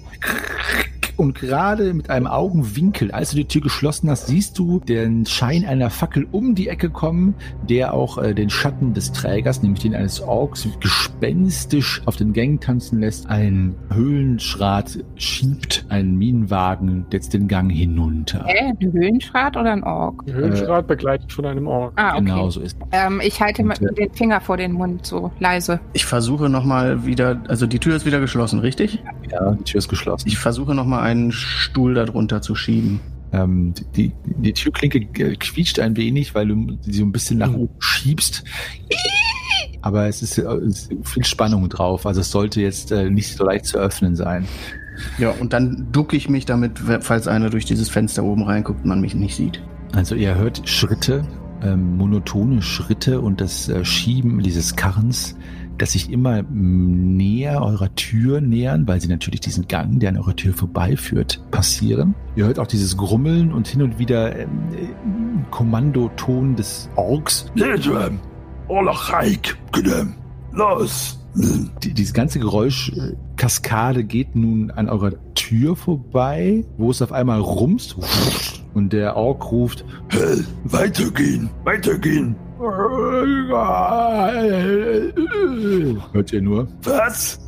Und gerade mit einem Augenwinkel, als du die Tür geschlossen hast, siehst du den Schein einer Fackel um die Ecke kommen, der auch äh, den Schatten des Trägers, nämlich den eines Orks, gespenstisch auf den Gängen tanzen lässt. Ein Höhlenschrat schiebt einen Minenwagen jetzt den Gang hinunter. Hä? Ein Höhlenschrat oder ein Ork? Ein Höhlenschrat begleitet von einem Ork. Ah, okay. Genau so ist. Ähm, ich halte mal Und, äh, den Finger vor den Mund, so leise. Ich versuche nochmal wieder, also die Tür ist wieder geschlossen, richtig? Ja, die Tür ist geschlossen. Ich versuche nochmal einen Stuhl darunter zu schieben. Ähm, die, die Türklinke quietscht ein wenig, weil du sie so ein bisschen nach oben schiebst. Aber es ist, äh, es ist viel Spannung drauf. Also es sollte jetzt äh, nicht so leicht zu öffnen sein. Ja, und dann ducke ich mich damit, falls einer durch dieses Fenster oben reinguckt und man mich nicht sieht. Also ihr hört Schritte, ähm, monotone Schritte und das äh, Schieben dieses Karrens, das sich immer mm, näher eurer Tür nähern, weil sie natürlich diesen Gang, der an eurer Tür vorbeiführt, passieren. Ihr hört auch dieses Grummeln und hin und wieder ähm, äh, Kommandoton des Orks. Los! Die, diese ganze Geräuschkaskade geht nun an eurer Tür vorbei, wo es auf einmal rumst und der Ork ruft, hey, weitergehen, weitergehen. Hört ihr nur? Was?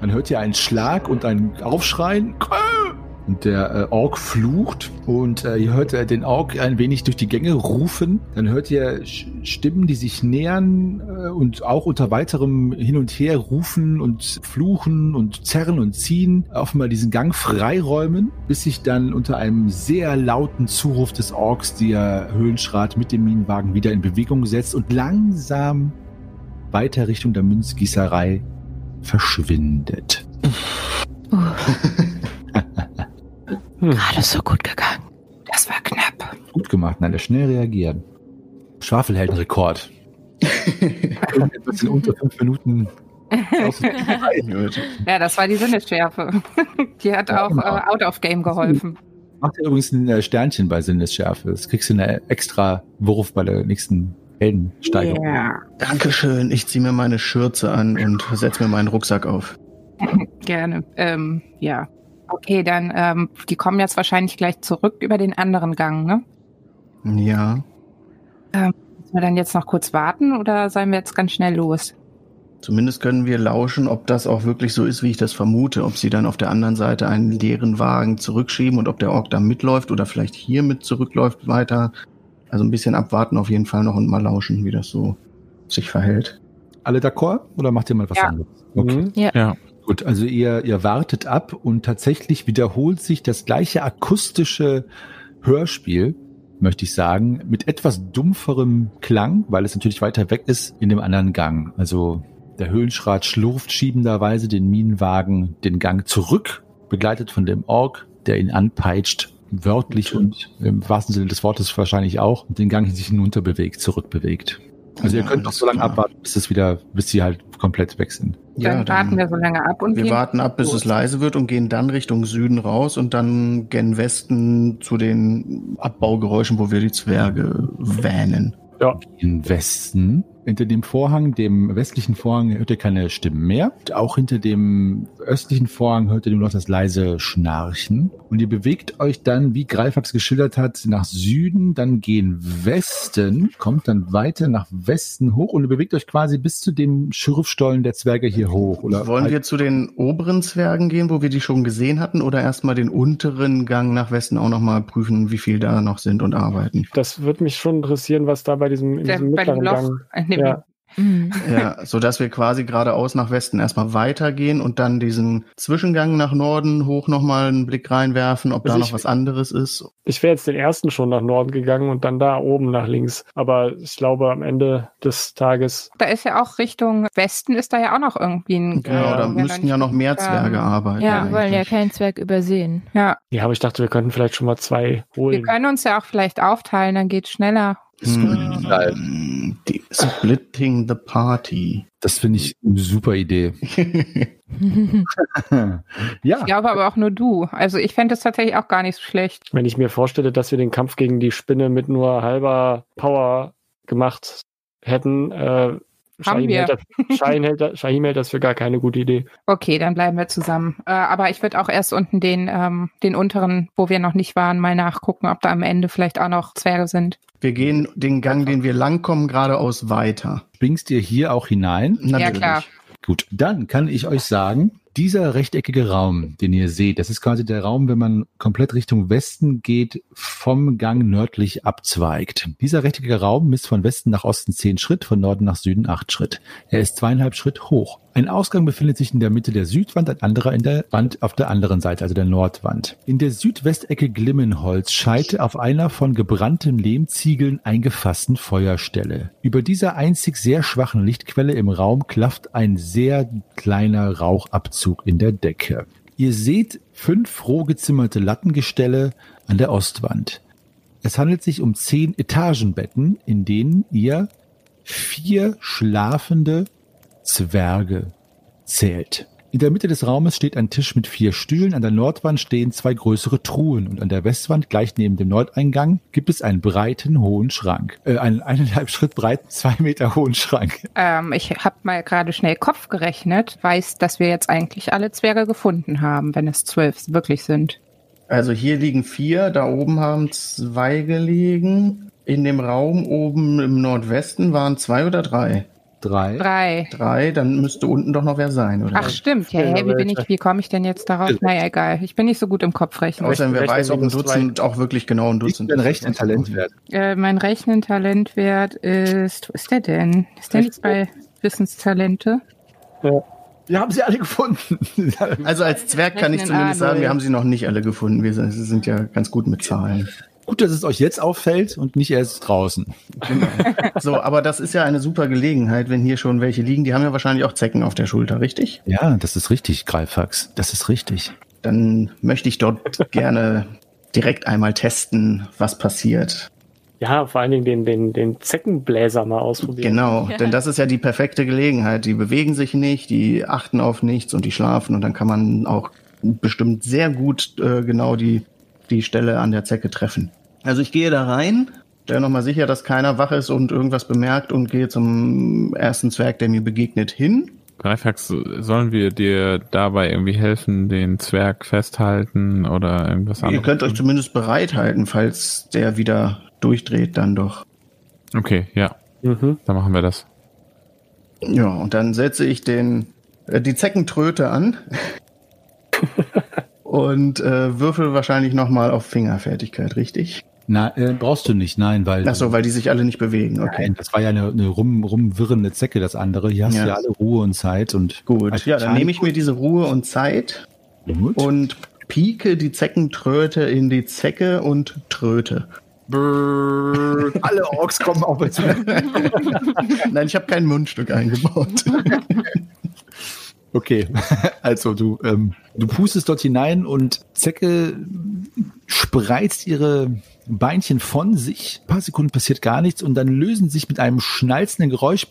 Dann hört ihr einen Schlag und ein Aufschreien. Und der äh, Ork flucht und äh, ihr hört äh, den Ork ein wenig durch die Gänge rufen. Dann hört ihr Stimmen, die sich nähern äh, und auch unter weiterem Hin und Her rufen und fluchen und zerren und ziehen, offenbar diesen Gang freiräumen, bis sich dann unter einem sehr lauten Zuruf des Orks der Höhlenschrat mit dem Minenwagen wieder in Bewegung setzt und langsam weiter Richtung der Münzgießerei verschwindet. (laughs) Gerade so gut gegangen. Das war knapp. Gut gemacht, nein, der schnell reagieren. Schwafelheldenrekord. Etwas in unter fünf Minuten. aus- (laughs) Ja, das war die Sinnesschärfe. Die hat Ja, auch genau. äh, out of game geholfen. Macht ihr übrigens ein äh, Sternchen bei Sinnesschärfe. Das kriegst du eine extra Wurf bei der nächsten Heldensteigerung. Ja, Dankeschön. Ich ziehe mir meine Schürze an und setze mir meinen Rucksack auf. (laughs) gerne. Ähm, ja. Okay, dann, ähm, die kommen jetzt wahrscheinlich gleich zurück über den anderen Gang, ne? Ja. Müssen wir dann jetzt noch kurz warten oder seien wir jetzt ganz schnell los? Zumindest können wir lauschen, ob das auch wirklich so ist, wie ich das vermute. Ob sie dann auf der anderen Seite einen leeren Wagen zurückschieben und ob der Ork da mitläuft oder vielleicht hier mit zurückläuft weiter. Also ein bisschen abwarten auf jeden Fall noch und mal lauschen, wie das so sich verhält. Alle d'accord? Oder macht ihr mal was Ja. anderes? Okay. Mhm. Ja. Gut, also ihr, ihr wartet ab und tatsächlich wiederholt sich das gleiche akustische Hörspiel, möchte ich sagen, mit etwas dumpferem Klang, weil es natürlich weiter weg ist in dem anderen Gang. Also der Höhlenschrat schlurft schiebenderweise den Minenwagen den Gang zurück, begleitet von dem Ork, der ihn anpeitscht, wörtlich und im wahrsten Sinne des Wortes wahrscheinlich auch, und den Gang sich hinunterbewegt, zurückbewegt. Also ihr Ja, könnt noch so lange klar. abwarten, bis es wieder, bis sie halt komplett weg sind. dann, warten wir so lange ab und Wir gehen warten ab, bis los. es leise wird und gehen dann Richtung Süden raus und dann gen Westen zu den Abbaugeräuschen, wo wir die Zwerge wähnen. Im Westen, hinter dem Vorhang, dem westlichen Vorhang, hört ihr keine Stimmen mehr. Und auch hinter dem östlichen Vorhang hört ihr nur noch das leise Schnarchen. Und ihr bewegt euch dann, wie Greifax geschildert hat, nach Süden, dann gehen Westen, kommt dann weiter nach Westen hoch und ihr bewegt euch quasi bis zu dem Schürfstollen der Zwerge hier hoch. Oder Wollen wir zu den oberen Zwergen gehen, wo wir die schon gesehen hatten, oder erstmal den unteren Gang nach Westen auch nochmal prüfen, wie viel da noch sind und arbeiten? Das würde mich schon interessieren, was da bei diesem, in Der, diesem bei dem mittleren Loch. Gang. äh, nee, Ja. Mhm. Ja, (laughs) so dass wir quasi geradeaus nach Westen erstmal weitergehen und dann diesen Zwischengang nach Norden hoch nochmal einen Blick reinwerfen, ob Also da noch ich- was anderes ist. Ich wäre jetzt den ersten schon nach Norden gegangen und dann da oben nach links. Aber ich glaube, am Ende des Tages, Da ist ja auch Richtung Westen ist da ja auch noch irgendwie ein Genau, Ja, da müssten noch ja noch mehr Zwerge arbeiten. Ja, wir wollen ja eigentlich. keinen Zwerg übersehen. Ja, ja, aber ich dachte, wir könnten vielleicht schon mal zwei wir holen. können uns ja auch vielleicht aufteilen, dann geht's schneller. Hm, die Splitting the Party. Das finde ich eine super Idee. (laughs) (laughs) (laughs) ja, Ich glaube aber auch nur du. Also ich fände es tatsächlich auch gar nicht so schlecht. Wenn ich mir vorstelle, dass wir den Kampf gegen die Spinne mit nur halber Power gemacht hätten, äh, Haben Shahim wir. hält, das, Shahim, hält, das- Shahim hält das für gar keine gute Idee. Okay, dann bleiben wir zusammen. Äh, aber ich würde auch erst unten den, ähm, den unteren, wo wir noch nicht waren, mal nachgucken, ob da am Ende vielleicht auch noch Zwerge sind. Wir gehen den Gang, den wir langkommen, geradeaus weiter. Springst ihr hier auch hinein? Ja, klar. Gut, dann kann ich euch sagen, dieser rechteckige Raum, den ihr seht, das ist quasi der Raum, wenn man komplett Richtung Westen geht, vom Gang nördlich abzweigt. Dieser rechteckige Raum misst von Westen nach Osten 10 Schritt, von Norden nach Süden 8 Schritt. Er ist zweieinhalb Schritt hoch. Ein Ausgang befindet sich in der Mitte der Südwand, ein anderer in der Wand auf der anderen Seite, also der Nordwand. In der Südwestecke Glimmenholz scheite auf einer von gebranntem Lehmziegeln eingefassten Feuerstelle. Über dieser einzig sehr schwachen Lichtquelle im Raum klafft ein sehr kleiner Rauchabzug in der Decke. Ihr seht fünf roh gezimmerte Lattengestelle an der Ostwand. Es handelt sich um zehn Etagenbetten, in denen ihr vier schlafende Zwerge zählt. In der Mitte des Raumes steht ein Tisch mit vier Stühlen, an der Nordwand stehen zwei größere Truhen und an der Westwand, gleich neben dem Nordeingang, gibt es einen breiten, hohen Schrank. Äh, einen eineinhalb Schritt breiten, zwei Meter hohen Schrank. Ähm, ich habe mal gerade schnell Kopf gerechnet, weiß, dass wir jetzt eigentlich alle Zwerge gefunden haben, wenn es zwölf wirklich sind. Also hier liegen vier, da oben haben zwei gelegen. In dem Raum oben im Nordwesten waren zwei oder drei? Drei. Drei. Drei, dann müsste unten doch noch wer sein, oder? Ach stimmt, ja, hä, wie bin ich, wie komme ich denn jetzt darauf? Naja, egal. Ich bin nicht so gut im Kopfrechnen. Außerdem, wer Rechnen weiß, ob ein. Dutzend auch wirklich genau ein Ich Dutzend bin recht ein Talentwert. Äh, mein Rechnentalentwert ist, wo ist der denn? Ist der nicht bei Wissenstalente? Wir haben sie alle gefunden. Also als Zwerg kann ich Rechnen zumindest sagen, wir haben sie noch nicht alle gefunden. Wir sind ja ganz gut mit Zahlen. Gut, dass es euch jetzt auffällt und nicht erst draußen. (laughs) So, aber das ist ja eine super Gelegenheit, wenn hier schon welche liegen. Die haben ja wahrscheinlich auch Zecken auf der Schulter, richtig? Ja, das ist richtig, Greifax. Das ist richtig. Dann möchte ich dort (laughs) gerne direkt einmal testen, was passiert. Ja, vor allen Dingen den, den, den Zeckenbläser mal ausprobieren. Genau, Ja. denn das ist ja die perfekte Gelegenheit. Die bewegen sich nicht, die achten auf nichts und die schlafen und dann kann man auch bestimmt sehr gut äh, genau die, die Stelle an der Zecke treffen. Also ich gehe da rein, stelle nochmal sicher, dass keiner wach ist und irgendwas bemerkt und gehe zum ersten Zwerg, der mir begegnet, hin. Greifax, sollen wir dir dabei irgendwie helfen, den Zwerg festhalten oder irgendwas Ihr anderes? könnt euch zumindest bereithalten, falls der wieder durchdreht, dann doch. Okay, ja, Mhm. dann machen wir das. Ja, und dann setze ich den, äh, die Zeckentröte an (laughs) und äh, würfel wahrscheinlich nochmal auf Fingerfertigkeit, richtig? Na, äh, brauchst du nicht, nein, weil. Ach so, weil die sich alle nicht bewegen, okay. Nein, das war ja eine, eine rum, rumwirrende Zecke, das andere. Hier hast du Ja. ja alle Ruhe und Zeit und. Gut, ja, dann nehme ich mir diese Ruhe und Zeit Gut. und pieke die Zeckentröte in die Zecke und tröte. Brrr, alle Orks kommen auf uns. (laughs) Nein, ich habe kein Mundstück eingebaut. (laughs) Okay, (laughs) also du, ähm, du pustest dort hinein und Zecke spreizt ihre Beinchen von sich. Ein paar Sekunden passiert gar nichts und dann lösen sich mit einem schnalzenden Geräusch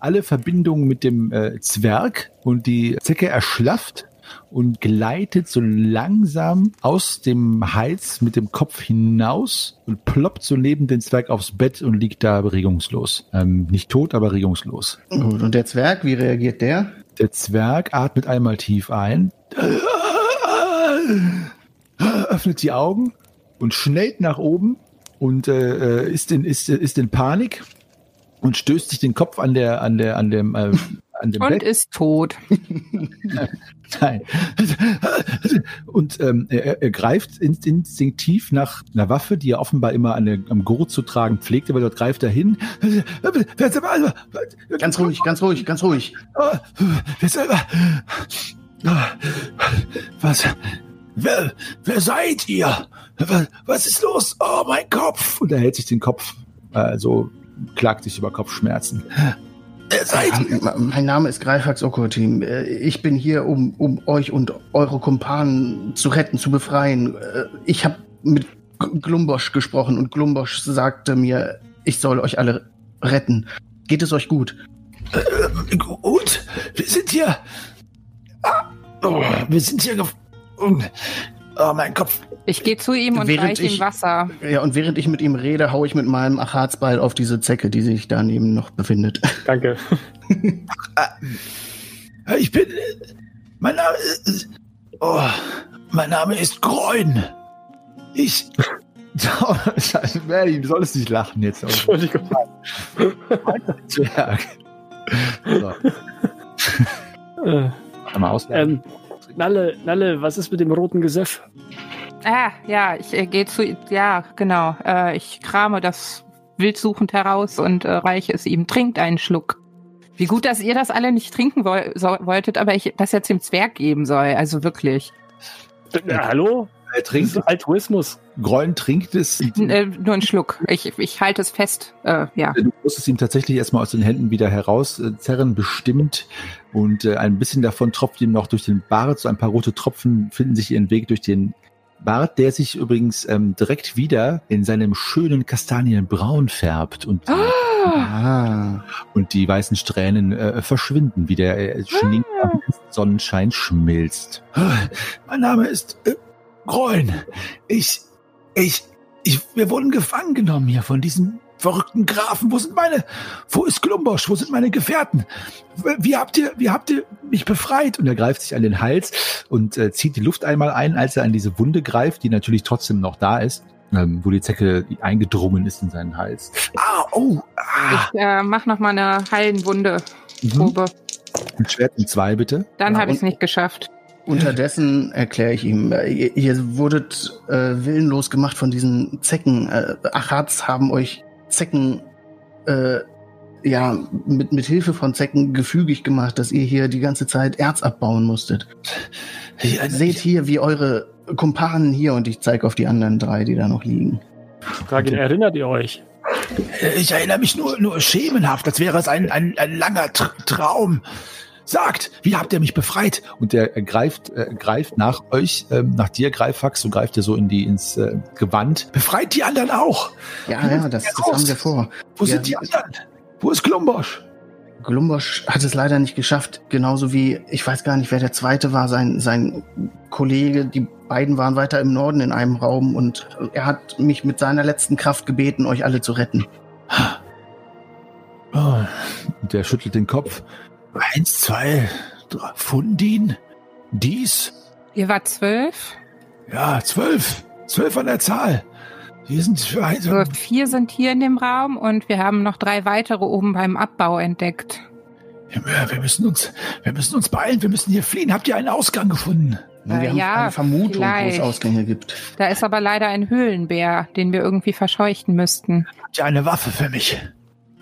alle Verbindungen mit dem äh, Zwerg und die Zecke erschlafft und gleitet so langsam aus dem Hals mit dem Kopf hinaus und ploppt so neben den Zwerg aufs Bett und liegt da regungslos. Ähm, nicht tot, aber regungslos. Gut, und der Zwerg, wie reagiert der? Der Zwerg atmet einmal tief ein, öffnet die Augen und schnellt nach oben und äh, äh, ist, in, ist, ist in Panik und stößt sich den Kopf an der an der an dem äh, an dem Und Bett. ist tot. (laughs) Nein. Und ähm, er, er greift in- instinktiv nach einer Waffe, die er offenbar immer an der, am Gurt zu tragen pflegte, aber dort greift er hin. Ganz ruhig, ganz ruhig, ganz ruhig. Wer selber? Was? Wer, wer seid ihr? Was, ist los? Oh, mein Kopf! Und er hält sich den Kopf, also klagt sich über Kopfschmerzen. Wer seid ihr? Mein Name ist Greifax Okotim. Äh, Ich bin hier, um, um euch und eure Kumpanen zu retten, zu befreien. Äh, Ich habe mit Glumbosch gesprochen und Glumbosch sagte mir, ich soll euch alle retten. Geht es euch gut? Gut, wir sind hier. Ah, oh, wir sind hier. Oh, mein Kopf. Ich gehe zu ihm und reiche ihm Wasser. Ja, und während ich mit ihm rede, hau ich mit meinem Achatsbeil auf diese Zecke, die sich daneben noch befindet. (laughs) Danke. Äh, Ich bin. Mein Name ist. Oh, mein Name ist Groin. Ich. (laughs) Scheiße, Merlin, du solltest nicht lachen jetzt. Entschuldigung. Zwerg. So, Äh, mal aus. ähm, Nalle, Nalle, was ist mit dem roten Gesöff? Ah, ja, ich äh, gehe zu, ja, genau. Äh, ich krame das wildsuchend heraus und äh, reiche es ihm. Trinkt einen Schluck. Wie gut, dass ihr das alle nicht trinken woll so, wolltet, aber ich das jetzt dem Zwerg geben soll. Also wirklich. Äh, hallo? Er Das trinkt, ist Altruismus. Groin trinkt es. N äh, nur einen Schluck. Ich, ich halte es fest. Äh, ja. Du musst es ihm tatsächlich erstmal aus den Händen wieder herauszerren, bestimmt. Und äh, ein bisschen davon tropft ihm noch durch den Bart. So ein paar rote Tropfen finden sich ihren Weg durch den Bart, der sich übrigens ähm, direkt wieder in seinem schönen Kastanienbraun färbt und die, Ah. und die weißen Strähnen äh, verschwinden, wie der äh, Schnee am Sonnenschein schmilzt. Mein Name ist äh, Groin. Ich, ich, ich, wir wurden gefangen genommen hier von diesem verrückten Grafen. Wo sind meine, wo ist Klumbosch? Wo sind meine Gefährten? Wie habt ihr, wie habt ihr mich befreit? Und er greift sich an den Hals und äh, zieht die Luft einmal ein, als er an diese Wunde greift, die natürlich trotzdem noch da ist, ähm, wo die Zecke eingedrungen ist in seinen Hals. Ah, oh, ah. Ich äh, mach noch mal eine Heilenwunde. Mhm. Probe. Ein Schwert in zwei, bitte. Dann Ja, habe ich es nicht geschafft. Unterdessen erkläre ich ihm, äh, ihr, ihr wurdet äh, willenlos gemacht von diesen Zecken. Äh, Achats haben euch Zecken, äh, ja, mit, mit Hilfe von Zecken gefügig gemacht, dass ihr hier die ganze Zeit Erz abbauen musstet. Seht hier, wie eure Kumpanen hier, und ich zeige auf die anderen drei, die da noch liegen. Frage, erinnert ihr euch? Ich erinnere mich nur, nur schemenhaft, als wäre es ein, ein, ein langer Tr Traum. Sagt, wie habt ihr mich befreit? Und er, er greift, äh, greift nach euch, ähm, nach dir, Greifax, so greift er so in die, ins äh, Gewand. Befreit die anderen auch! Ja, ja, das, das haben wir vor. Wo Ja. sind die anderen? Wo ist Klumbosch? Glumbosch hat es leider nicht geschafft, genauso wie, ich weiß gar nicht, wer der zweite war, sein, sein Kollege, die beiden waren weiter im Norden in einem Raum und er hat mich mit seiner letzten Kraft gebeten, euch alle zu retten. Oh, und der schüttelt den Kopf. Eins, zwei, drei, Fundin, dies, Ihr wart zwölf. ja, zwölf, zwölf an der Zahl. Wir sind für ein, So, vier sind hier in dem Raum und wir haben noch drei weitere oben beim Abbau entdeckt. Ja, wir müssen uns, wir müssen uns beeilen, wir müssen hier fliehen. Habt ihr einen Ausgang gefunden? Und wir Äh, haben ja, eine Vermutung, wo es vielleicht. Ausgänge gibt. Da ist aber leider ein Höhlenbär, den wir irgendwie verscheuchen müssten. Habt ihr eine Waffe für mich?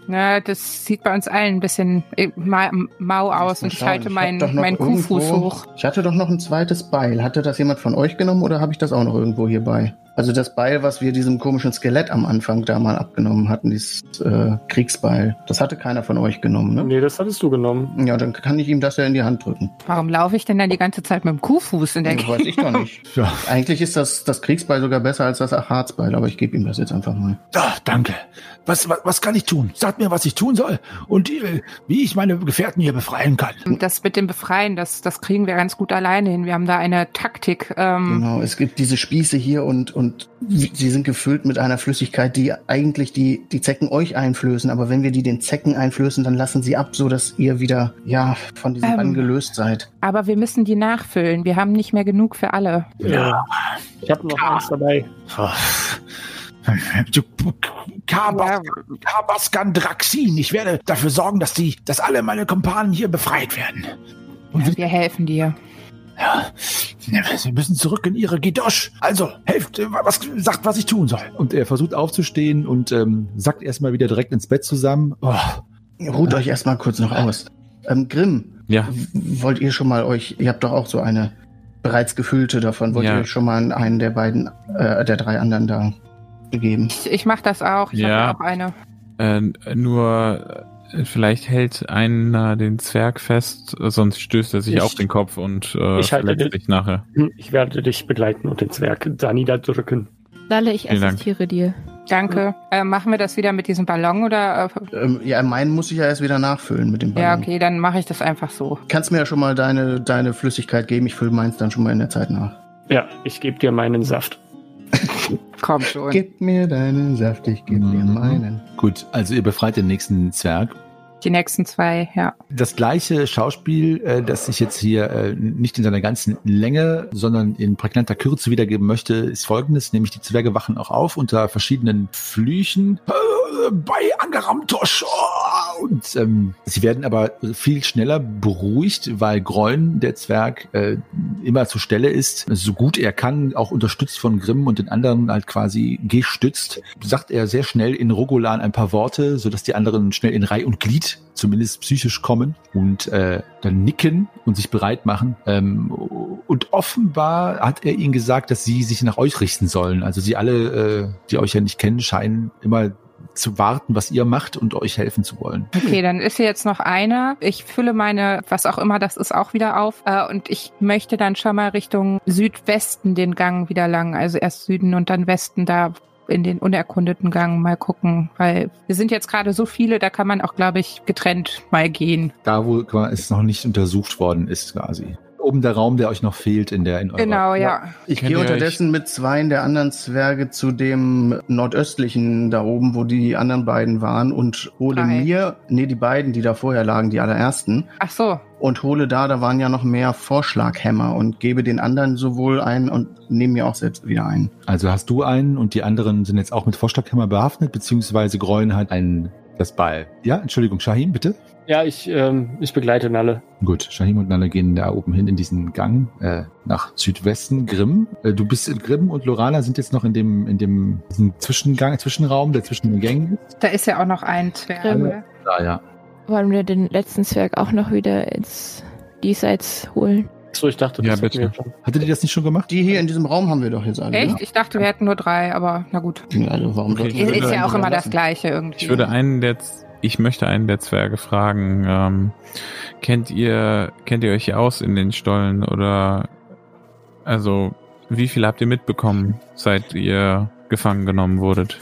Na, das sieht bei uns allen ein bisschen äh, ma mau aus und ich halte meinen meinen Kuhfuß hoch. Ich hatte doch noch ein zweites Beil. Hatte das jemand von euch genommen oder habe ich das auch noch irgendwo hierbei? Also das Beil, was wir diesem komischen Skelett am Anfang da mal abgenommen hatten, dieses äh, Kriegsbeil, das hatte keiner von euch genommen, ne? Nee, das hattest du genommen. Ja, dann kann ich ihm das ja in die Hand drücken. Warum laufe ich denn dann die ganze Zeit mit dem Kuhfuß in der Das weiß ich doch nicht. Ja. Eigentlich ist das, das Kriegsbeil sogar besser als das Achatsbeil, aber ich gebe ihm das jetzt einfach mal. Ah, danke. Was, was, was kann ich tun? Sagt mir, was ich tun soll und äh, wie ich meine Gefährten hier befreien kann. Das mit dem Befreien, das, das kriegen wir ganz gut alleine hin. Wir haben da eine Taktik. Ähm, Genau, es gibt diese Spieße hier und, und sie sind gefüllt mit einer Flüssigkeit, die eigentlich die, die Zecken euch einflößen. Aber wenn wir die den Zecken einflößen, dann lassen sie ab, so dass ihr wieder, ja, von diesem Ähm. Bann gelöst seid. Aber wir müssen die nachfüllen. Wir haben nicht mehr genug für alle. Ja. Ich habe noch eins dabei. Du- Kabas- Kabaskan Draxin. Ich werde dafür sorgen, dass die, dass alle meine Kumpanen hier befreit werden. Und Ja, wir helfen dir. Ja, sie müssen zurück in ihre Gidosch. Also, helft, äh, was, sagt, was ich tun soll. Und er versucht aufzustehen und ähm, sackt erstmal wieder direkt ins Bett zusammen. Oh, Ruht euch erstmal kurz noch aus. Ähm, Grimm, Ja, wollt ihr schon mal euch, ihr habt doch auch so eine bereits gefüllte davon, wollt Ja. ihr euch schon mal einen der beiden, äh, der drei anderen da begeben? Ich, ich mach das auch. Ich Ja. habe auch eine. äh, nur äh, vielleicht hält einer den Zwerg fest, sonst stößt er sich Ich- auf den Kopf und äh, ich halte verletzt sich nachher. Ich werde dich begleiten und den Zwerg da niederdrücken. Lalle, ich Vielen Dank. assistiere dir. Danke. Äh, machen wir das wieder mit diesem Ballon oder? Äh, Ähm, ja, meinen muss ich ja erst wieder nachfüllen mit dem Ballon. ja, okay, dann mache ich das einfach so. Kannst mir ja schon mal deine, deine Flüssigkeit geben, ich fülle meins dann schon mal in der Zeit nach. Ja, ich gebe dir meinen Saft. (laughs) Komm schon. Gib mir deinen Saft, ich geb dir Mhm. meinen. Gut, also ihr befreit den nächsten Zwerg. Die nächsten zwei, ja. Das gleiche Schauspiel, äh, das ich jetzt hier äh, nicht in seiner ganzen Länge, sondern in prägnanter Kürze wiedergeben möchte, ist folgendes, nämlich die Zwerge wachen auch auf unter verschiedenen Flüchen. Bei Angaramtosch. Oh, und ähm, sie werden aber viel schneller beruhigt, weil Groin, der Zwerg, äh, immer zur Stelle ist, so gut er kann, auch unterstützt von Grimm und den anderen halt quasi gestützt, sagt er sehr schnell in Rogolan ein paar Worte, sodass die anderen schnell in Reih und Glied zumindest psychisch kommen und äh, dann nicken und sich bereit machen. Ähm, und offenbar hat er ihnen gesagt, dass sie sich nach euch richten sollen. Also sie alle, äh, die euch ja nicht kennen, scheinen immer zu warten, was ihr macht und euch helfen zu wollen. Okay, dann ist hier jetzt noch einer. Ich fülle meine, was auch immer das ist, auch wieder auf. Äh, und ich möchte dann schon mal Richtung Südwesten den Gang wieder lang. Also erst Süden und dann Westen da in den unerkundeten Gang mal gucken. Weil wir sind jetzt gerade so viele, da kann man auch, glaube ich, getrennt mal gehen. Da, wo es noch nicht untersucht worden ist, quasi. Oben der Raum, der euch noch fehlt in der in eurer Genau, ja. Ich gehe unterdessen mit zwei der anderen Zwerge zu dem nordöstlichen da oben, wo die anderen beiden waren und hole Drei. mir, nee, die beiden, die da vorher lagen, die allerersten, Ach so. und hole da, da waren ja noch mehr Vorschlaghämmer und gebe den anderen sowohl einen und nehme mir auch selbst wieder einen. Also hast du einen und die anderen sind jetzt auch mit Vorschlaghammer bewaffnet, beziehungsweise Greuen hat einen das Ball. Ja, Entschuldigung, Shahim, bitte. Ja, ich, ähm, ich begleite Nalle. Gut, Shahim und Nalle gehen da oben hin in diesen Gang äh, nach Südwesten. Grimm, äh, du bist in Grimm und Lorana sind jetzt noch in dem in dem Zwischengang, Zwischenraum, der zwischen den Gängen ist. Da ist ja auch noch ein Zwerg. Grimm. Da, ja. Wollen wir den letzten Zwerg auch noch wieder ins Diesseits holen? So, ich dachte, Ja, das hätten bitte. Hattet ihr das nicht schon gemacht? Die hier in diesem Raum haben wir doch jetzt alle. Echt? Ich dachte, wir hätten nur drei, aber na gut. Ne? Also warum Okay. Ist, ja auch immer das lassen? Gleiche irgendwie. Ich würde einen der, ich möchte einen der Zwerge fragen, ähm, kennt ihr, kennt ihr euch hier aus in den Stollen oder, also, wie viel habt ihr mitbekommen, seit ihr gefangen genommen wurdet?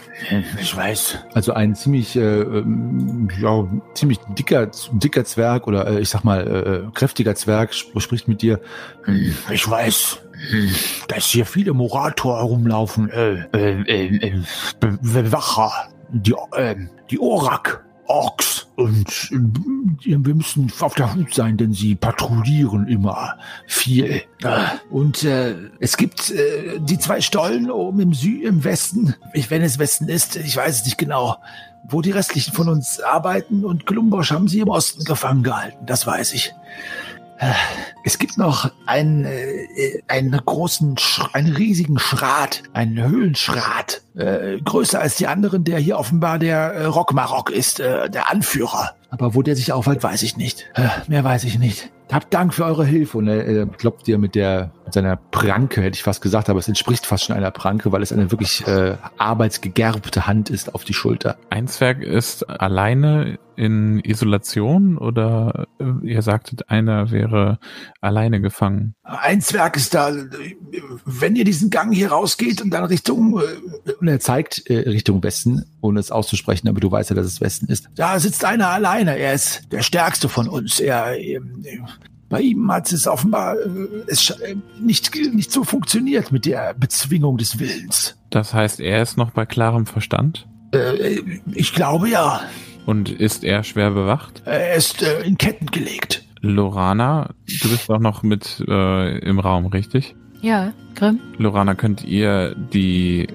Ich weiß. Also ein ziemlich, äh, ähm, ja, ziemlich dicker, dicker Zwerg oder äh, ich sag mal äh, kräftiger Zwerg sp spricht mit dir. Hm, Ich weiß, hm, dass hier viele Morator herumlaufen. Äh, äh, äh, äh, Be Bewacher, die, äh, die Orak. Orks und äh, wir müssen auf der Hut sein, denn sie patrouillieren immer viel. Äh, Und äh, es gibt äh, die zwei Stollen oben im Sü im Westen, ich, wenn es Westen ist, ich weiß es nicht genau, wo die restlichen von uns arbeiten und Klumbosch haben sie im Osten gefangen gehalten, das weiß ich. Es gibt noch einen, äh, einen großen, einen riesigen Schrat, einen Höhlenschrat, äh, größer als die anderen, der hier offenbar der äh, Rockmarok ist, äh, der Anführer. Aber wo der sich aufhält, weiß ich nicht. Äh, mehr weiß ich nicht. Habt Dank für eure Hilfe. Und er äh, klopft dir mit der mit seiner Pranke, hätte ich fast gesagt, aber es entspricht fast schon einer Pranke, weil es eine wirklich äh, arbeitsgegerbte Hand ist auf die Schulter. Ein Zwerg ist alleine in Isolation oder äh, ihr sagtet, einer wäre alleine gefangen? Ein Zwerg ist da. Wenn ihr diesen Gang hier rausgeht und dann Richtung, äh, und er zeigt äh, Richtung Westen, ohne es auszusprechen, aber du weißt ja, dass es Westen ist. Da sitzt einer alleine. Er ist der stärkste von uns. Er, ähm, äh, bei ihm hat es offenbar äh, es nicht, nicht so funktioniert mit der Bezwingung des Willens. Das heißt, er ist noch bei klarem Verstand? Ich glaube ja. Und ist er schwer bewacht? Er ist in Ketten gelegt. Lorana, du bist doch noch mit äh, im Raum, richtig? Ja, Grimm. Lorana, könnt ihr die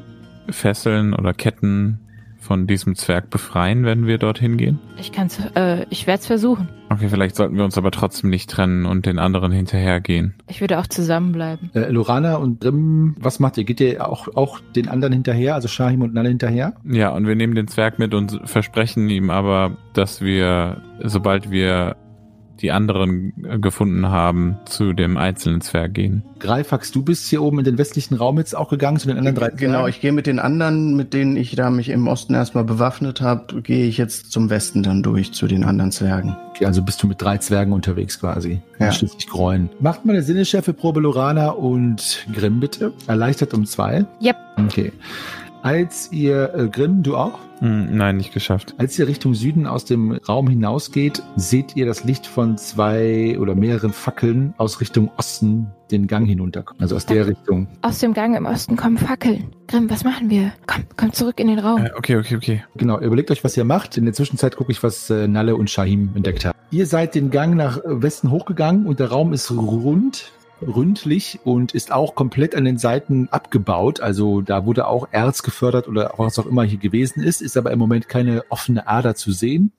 Fesseln oder Ketten von diesem Zwerg befreien, wenn wir dorthin gehen? Ich kann's, äh, ich werde es versuchen. Okay, vielleicht sollten wir uns aber trotzdem nicht trennen und den anderen hinterhergehen. Ich würde auch zusammenbleiben. Äh, Lorana und Grimm, was macht ihr? Geht ihr auch, auch den anderen hinterher, also Shahim und Nalle hinterher? Ja, und wir nehmen den Zwerg mit und versprechen ihm aber, dass wir, sobald wir die anderen äh, gefunden haben, zu dem einzelnen Zwerg gehen. Greifax, du bist hier oben in den westlichen Raum jetzt auch gegangen zu den anderen drei Genau, ich gehe mit den anderen, mit denen ich da mich im Osten erstmal bewaffnet habe, gehe ich jetzt zum Westen dann durch zu den anderen Zwergen. Okay, also bist du mit drei Zwergen unterwegs quasi. Ja. Schließlich Greuen. Macht mal eine Sinneschärfe-Probe Lorana und Grimm bitte. Erleichtert um zwei. Yep. Okay. Als ihr, äh, Grimm, du auch? Hm, nein, nicht geschafft. Als ihr Richtung Süden aus dem Raum hinausgeht, seht ihr das Licht von zwei oder mehreren Fackeln aus Richtung Osten den Gang hinunterkommen. Also aus der Richtung. Aus dem Gang im Osten kommen Fackeln. Grimm, was machen wir? Komm, komm zurück in den Raum. Äh, okay, okay, okay. Genau, überlegt euch, was ihr macht. In der Zwischenzeit gucke ich, was äh, Nalle und Shahim entdeckt haben. Ihr seid den Gang nach Westen hochgegangen und der Raum ist rund, ründlich und ist auch komplett an den Seiten abgebaut. Also da wurde auch Erz gefördert oder was auch immer hier gewesen ist, ist aber im Moment keine offene Ader zu sehen.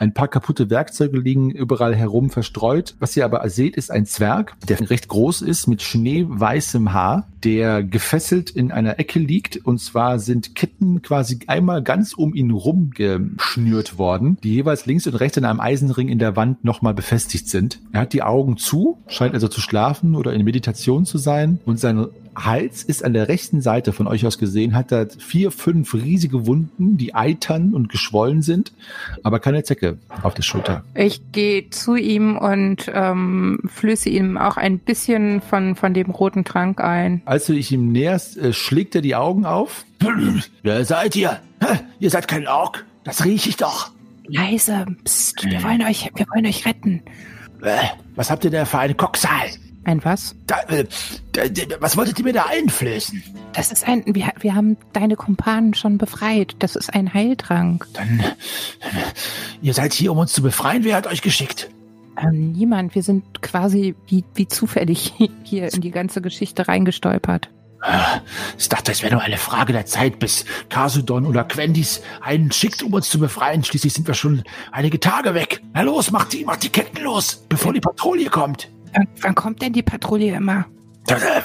Ein paar kaputte Werkzeuge liegen überall herum verstreut. Was ihr aber seht, ist ein Zwerg, der recht groß ist, mit schneeweißem Haar, der gefesselt in einer Ecke liegt. Und zwar sind Ketten quasi einmal ganz um ihn rum geschnürt worden, die jeweils links und rechts in einem Eisenring in der Wand nochmal befestigt sind. Er hat die Augen zu, scheint also zu schlafen oder in Meditation zu sein. Und sein Hals ist an der rechten Seite von euch aus gesehen, hat er vier, fünf riesige Wunden, die eitern und geschwollen sind, aber keine Zecke auf der Schulter. Ich gehe zu ihm und ähm, flöße ihm auch ein bisschen von, von dem roten Trank ein. Als du dich ihm näherst, äh, schlägt er die Augen auf. (clears throat) Wer seid ihr? Hä? Ihr seid kein Ork. Das rieche ich doch. Leise, psst, wir wollen euch, wir wollen euch retten. Äh, Was habt ihr da für einen Kocksal? Ein was? Da, äh, da, was wolltet ihr mir da einflößen? Das ist ein, wir, wir haben deine Kumpanen schon befreit. Das ist ein Heiltrank. Dann, ihr seid hier, um uns zu befreien. Wer hat euch geschickt? Ähm, niemand, wir sind quasi wie, wie zufällig (laughs) hier in die ganze Geschichte reingestolpert. Ah, Ich dachte, es wäre nur eine Frage der Zeit, bis Kasudon oder Quendis einen schickt, um uns zu befreien. Schließlich sind wir schon einige Tage weg. Na los, macht die, macht die Ketten los, bevor die Patrouille kommt. Wann, wann kommt denn die Patrouille immer? Das, äh,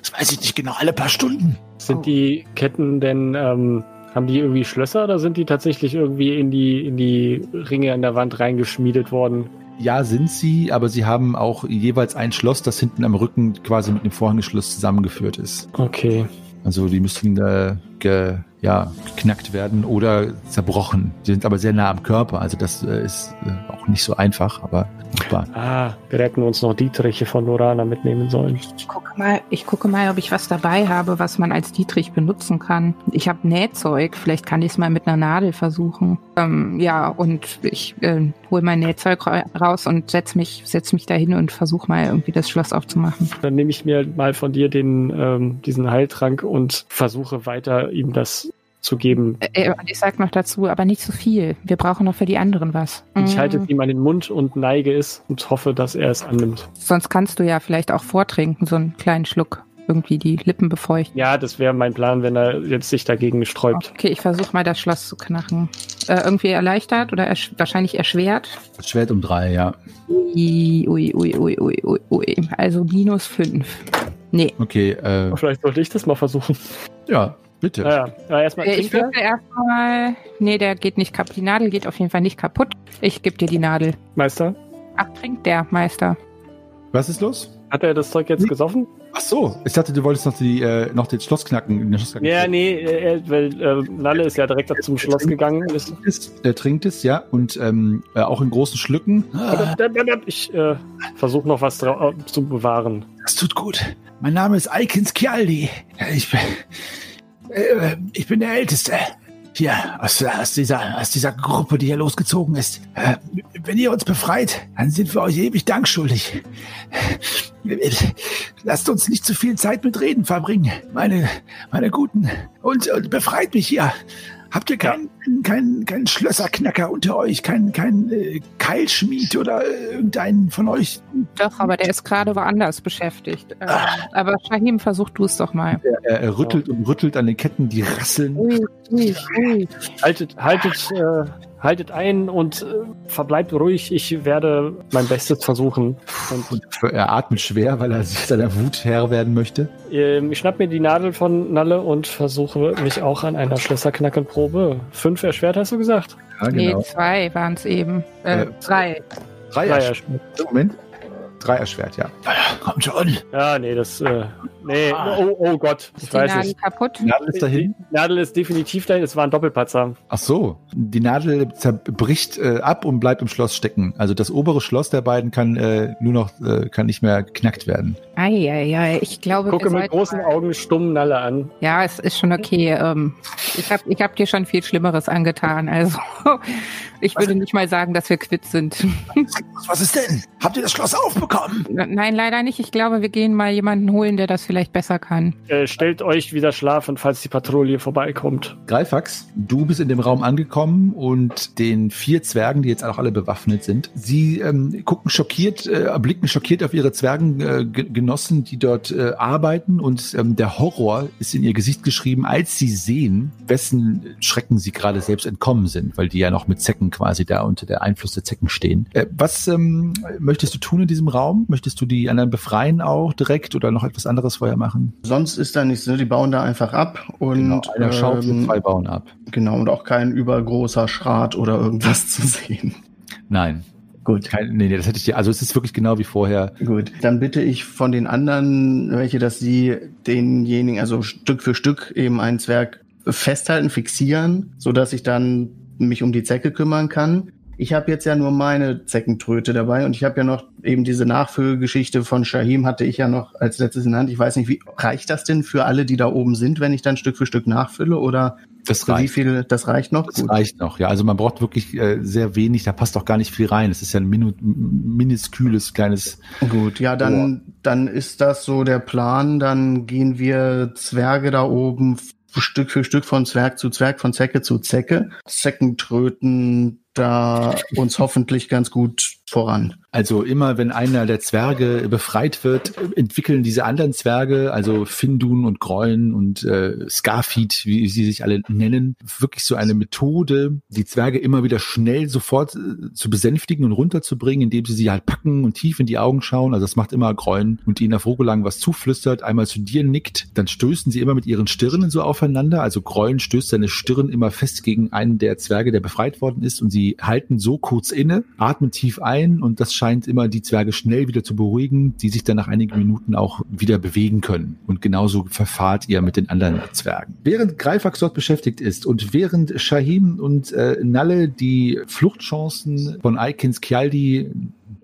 das weiß ich nicht genau, alle paar Stunden. Sind die Ketten denn, ähm, haben die irgendwie Schlösser oder sind die tatsächlich irgendwie in die, in die Ringe an der Wand reingeschmiedet worden? Ja, sind sie, aber sie haben auch jeweils ein Schloss, das hinten am Rücken quasi mit dem Vorhängeschloss zusammengeführt ist. Okay. Also die müssen äh, ge, ja, geknackt werden oder zerbrochen. Die sind aber sehr nah am Körper, also das äh, ist äh, auch nicht so einfach, aber machbar. Ah, wir hätten uns noch Dietriche von Lorana mitnehmen sollen. Ich gucke mal, ich gucke mal, ob ich was dabei habe, was man als Dietrich benutzen kann. Ich habe Nähzeug, vielleicht kann ich es mal mit einer Nadel versuchen. Ähm, ja, und ich äh, hole mein Nähzeug ra raus und setz mich, setz mich dahin und versuche mal irgendwie das Schloss aufzumachen. Dann nehme ich mir mal von dir den, ähm, diesen Heiltrank und versuche weiter ihm das zu geben. Äh, und ich sag noch dazu, aber nicht zu viel. Wir brauchen noch für die anderen was. Ich Mm, halte es ihm an den Mund und neige es und hoffe, dass er es annimmt. Sonst kannst du ja vielleicht auch vortrinken, so einen kleinen Schluck. Irgendwie die Lippen befeuchten. Ja, das wäre mein Plan, wenn er jetzt sich dagegen sträubt. Okay, ich versuche mal das Schloss zu knacken. Äh, irgendwie erleichtert oder ersch wahrscheinlich erschwert. Das Schwert um drei, ja. Ui, ui, ui, ui, ui, ui, ui. Also minus fünf. Nee. Okay, äh, Vielleicht sollte ich das mal versuchen. ja, bitte. Ja, erstmal Äh, Ich würde erstmal. Nee, der geht nicht kaputt. Die Nadel geht auf jeden Fall nicht kaputt. Ich gebe dir die Nadel. Meister, Ach, trinkt der Meister. Was ist los? hat er das Zeug jetzt gesoffen? Ach so, ich dachte, du wolltest noch, die, äh, noch den Schloss knacken. Den Schloss knacken. Ja, nee, er, weil äh, Nalle ist ja direkt zum Schloss gegangen. Ist, Ist, er trinkt es, ja, und ähm, äh, auch in großen Schlücken. ich äh, versuche noch was äh, zu bewahren. Das tut gut. Mein Name ist Aikins Kialdi. Ich bin, äh, ich bin der Älteste. Hier, aus, aus, dieser, aus dieser Gruppe, die hier losgezogen ist. Äh, wenn ihr uns befreit, dann sind wir euch ewig Dank schuldig. Lasst uns nicht zu viel Zeit mit Reden verbringen, meine, meine Guten. Und, und befreit mich hier. Habt ihr keinen keinen keinen Schlösserknacker unter euch? Keinen keinen äh, Keilschmied oder äh, irgendeinen von euch? Doch, aber der ist gerade woanders beschäftigt. Ähm, aber Shahim, versuch du es doch mal. Er, er rüttelt und rüttelt an den Ketten, die rasseln. Ui, ui, ui. Haltet, haltet, äh, haltet ein und äh, verbleibt ruhig. Ich werde mein Bestes versuchen. Und, er atmet schwer, weil er sich seiner Wut Herr werden möchte. ähm, ich schnapp mir die Nadel von Nalle und versuche mich auch an einer Schlösserknackenprobe. Fünf erschwert, hast du gesagt? Ja, Nee, zwei waren es eben. Äh, Äh, drei. Drei Drei ersch- erschwert. Moment. Drei erschwert, ja. Kommt schon. Ja, nee, das. Äh, nee, oh, oh Gott. Ich Ist die weiß Nadel nicht. kaputt? Die Nadel ist dahin. Die Nadel ist definitiv dahin. Es war ein Doppelpatzer. Ach so. Die Nadel zerbricht äh, ab und bleibt im Schloss stecken. Also das obere Schloss der beiden kann äh, nur noch, äh, kann nicht mehr geknackt werden. Eieiei, ich glaube, Gucke wir mit großen mal- Augen stumm Nalle an. Ja, es ist schon okay. Ähm, ich habe ich hab dir schon viel Schlimmeres angetan. Also ich würde nicht mal sagen, dass wir quitt sind. (laughs) Was ist denn? Habt ihr das Schloss aufbekommen? Nein, leider nicht. Ich glaube, wir gehen mal jemanden holen, der das vielleicht besser kann. Äh, stellt euch wieder schlafen, falls die Patrouille vorbeikommt. Greifax, du bist in dem Raum angekommen und den vier Zwergen, die jetzt auch alle bewaffnet sind, sie ähm, gucken schockiert, äh, blicken schockiert auf ihre Zwergengenossen, die dort äh, arbeiten und ähm, der Horror ist in ihr Gesicht geschrieben, als sie sehen, wessen Schrecken sie gerade selbst entkommen sind, weil die ja noch mit Zecken quasi da unter der Einfluss der Zecken stehen. Äh, was ähm, möchtest du tun in diesem Raum? Möchtest du die anderen befreien auch direkt oder noch etwas anderes vorher machen? Sonst ist da nichts, ne? Die bauen da einfach ab und Genau, einer schaut und ähm, zwei bauen ab. genau und auch kein übergroßer Schrat oder irgendwas (laughs) zu sehen. Nein. Gut. Kein, nee, nee, das hätte ich dir. Also es ist wirklich genau wie vorher. Gut, dann bitte ich von den anderen welche, dass sie denjenigen, also Stück für Stück eben einen Zwerg festhalten, fixieren, so dass ich dann mich um die Zecke kümmern kann. Ich habe jetzt ja nur meine Zeckentröte dabei und ich habe ja noch eben diese Nachfüllgeschichte von Shahim hatte ich ja noch als letztes in der Hand. Ich weiß nicht, wie reicht das denn für alle, die da oben sind, wenn ich dann Stück für Stück nachfülle oder Das für wie reicht. viel das reicht noch? Das reicht noch. Ja, also man braucht wirklich äh, sehr wenig. Da passt auch gar nicht viel rein. Es ist ja ein minu minusküles kleines. Gut, ja, dann, dann ist das so der Plan. Dann gehen wir Zwerge da oben Stück für Stück von Zwerg zu Zwerg, von Zecke zu Zecke. Zecken tröten da uns hoffentlich ganz gut voran. Also immer, wenn einer der Zwerge befreit wird, entwickeln diese anderen Zwerge, also Findun und Grollen und äh, Scarfeed, wie sie sich alle nennen, wirklich so eine Methode, die Zwerge immer wieder schnell sofort äh, zu besänftigen und runterzubringen, indem sie sie halt packen und tief in die Augen schauen. Also das macht immer Grollen und ihnen auf Rogolang was zuflüstert, einmal zu dir nickt, dann stößen sie immer mit ihren Stirnen so aufeinander. Also Grollen stößt seine Stirn immer fest gegen einen der Zwerge, der befreit worden ist und sie halten so kurz inne, atmen tief ein und das scheint immer die Zwerge schnell wieder zu beruhigen, die sich dann nach einigen Minuten auch wieder bewegen können. Und genauso verfahrt ihr mit den anderen Zwergen. Während Greifax dort beschäftigt ist und während Shahim und äh, Nalle die Fluchtchancen von Aikins Kjaldi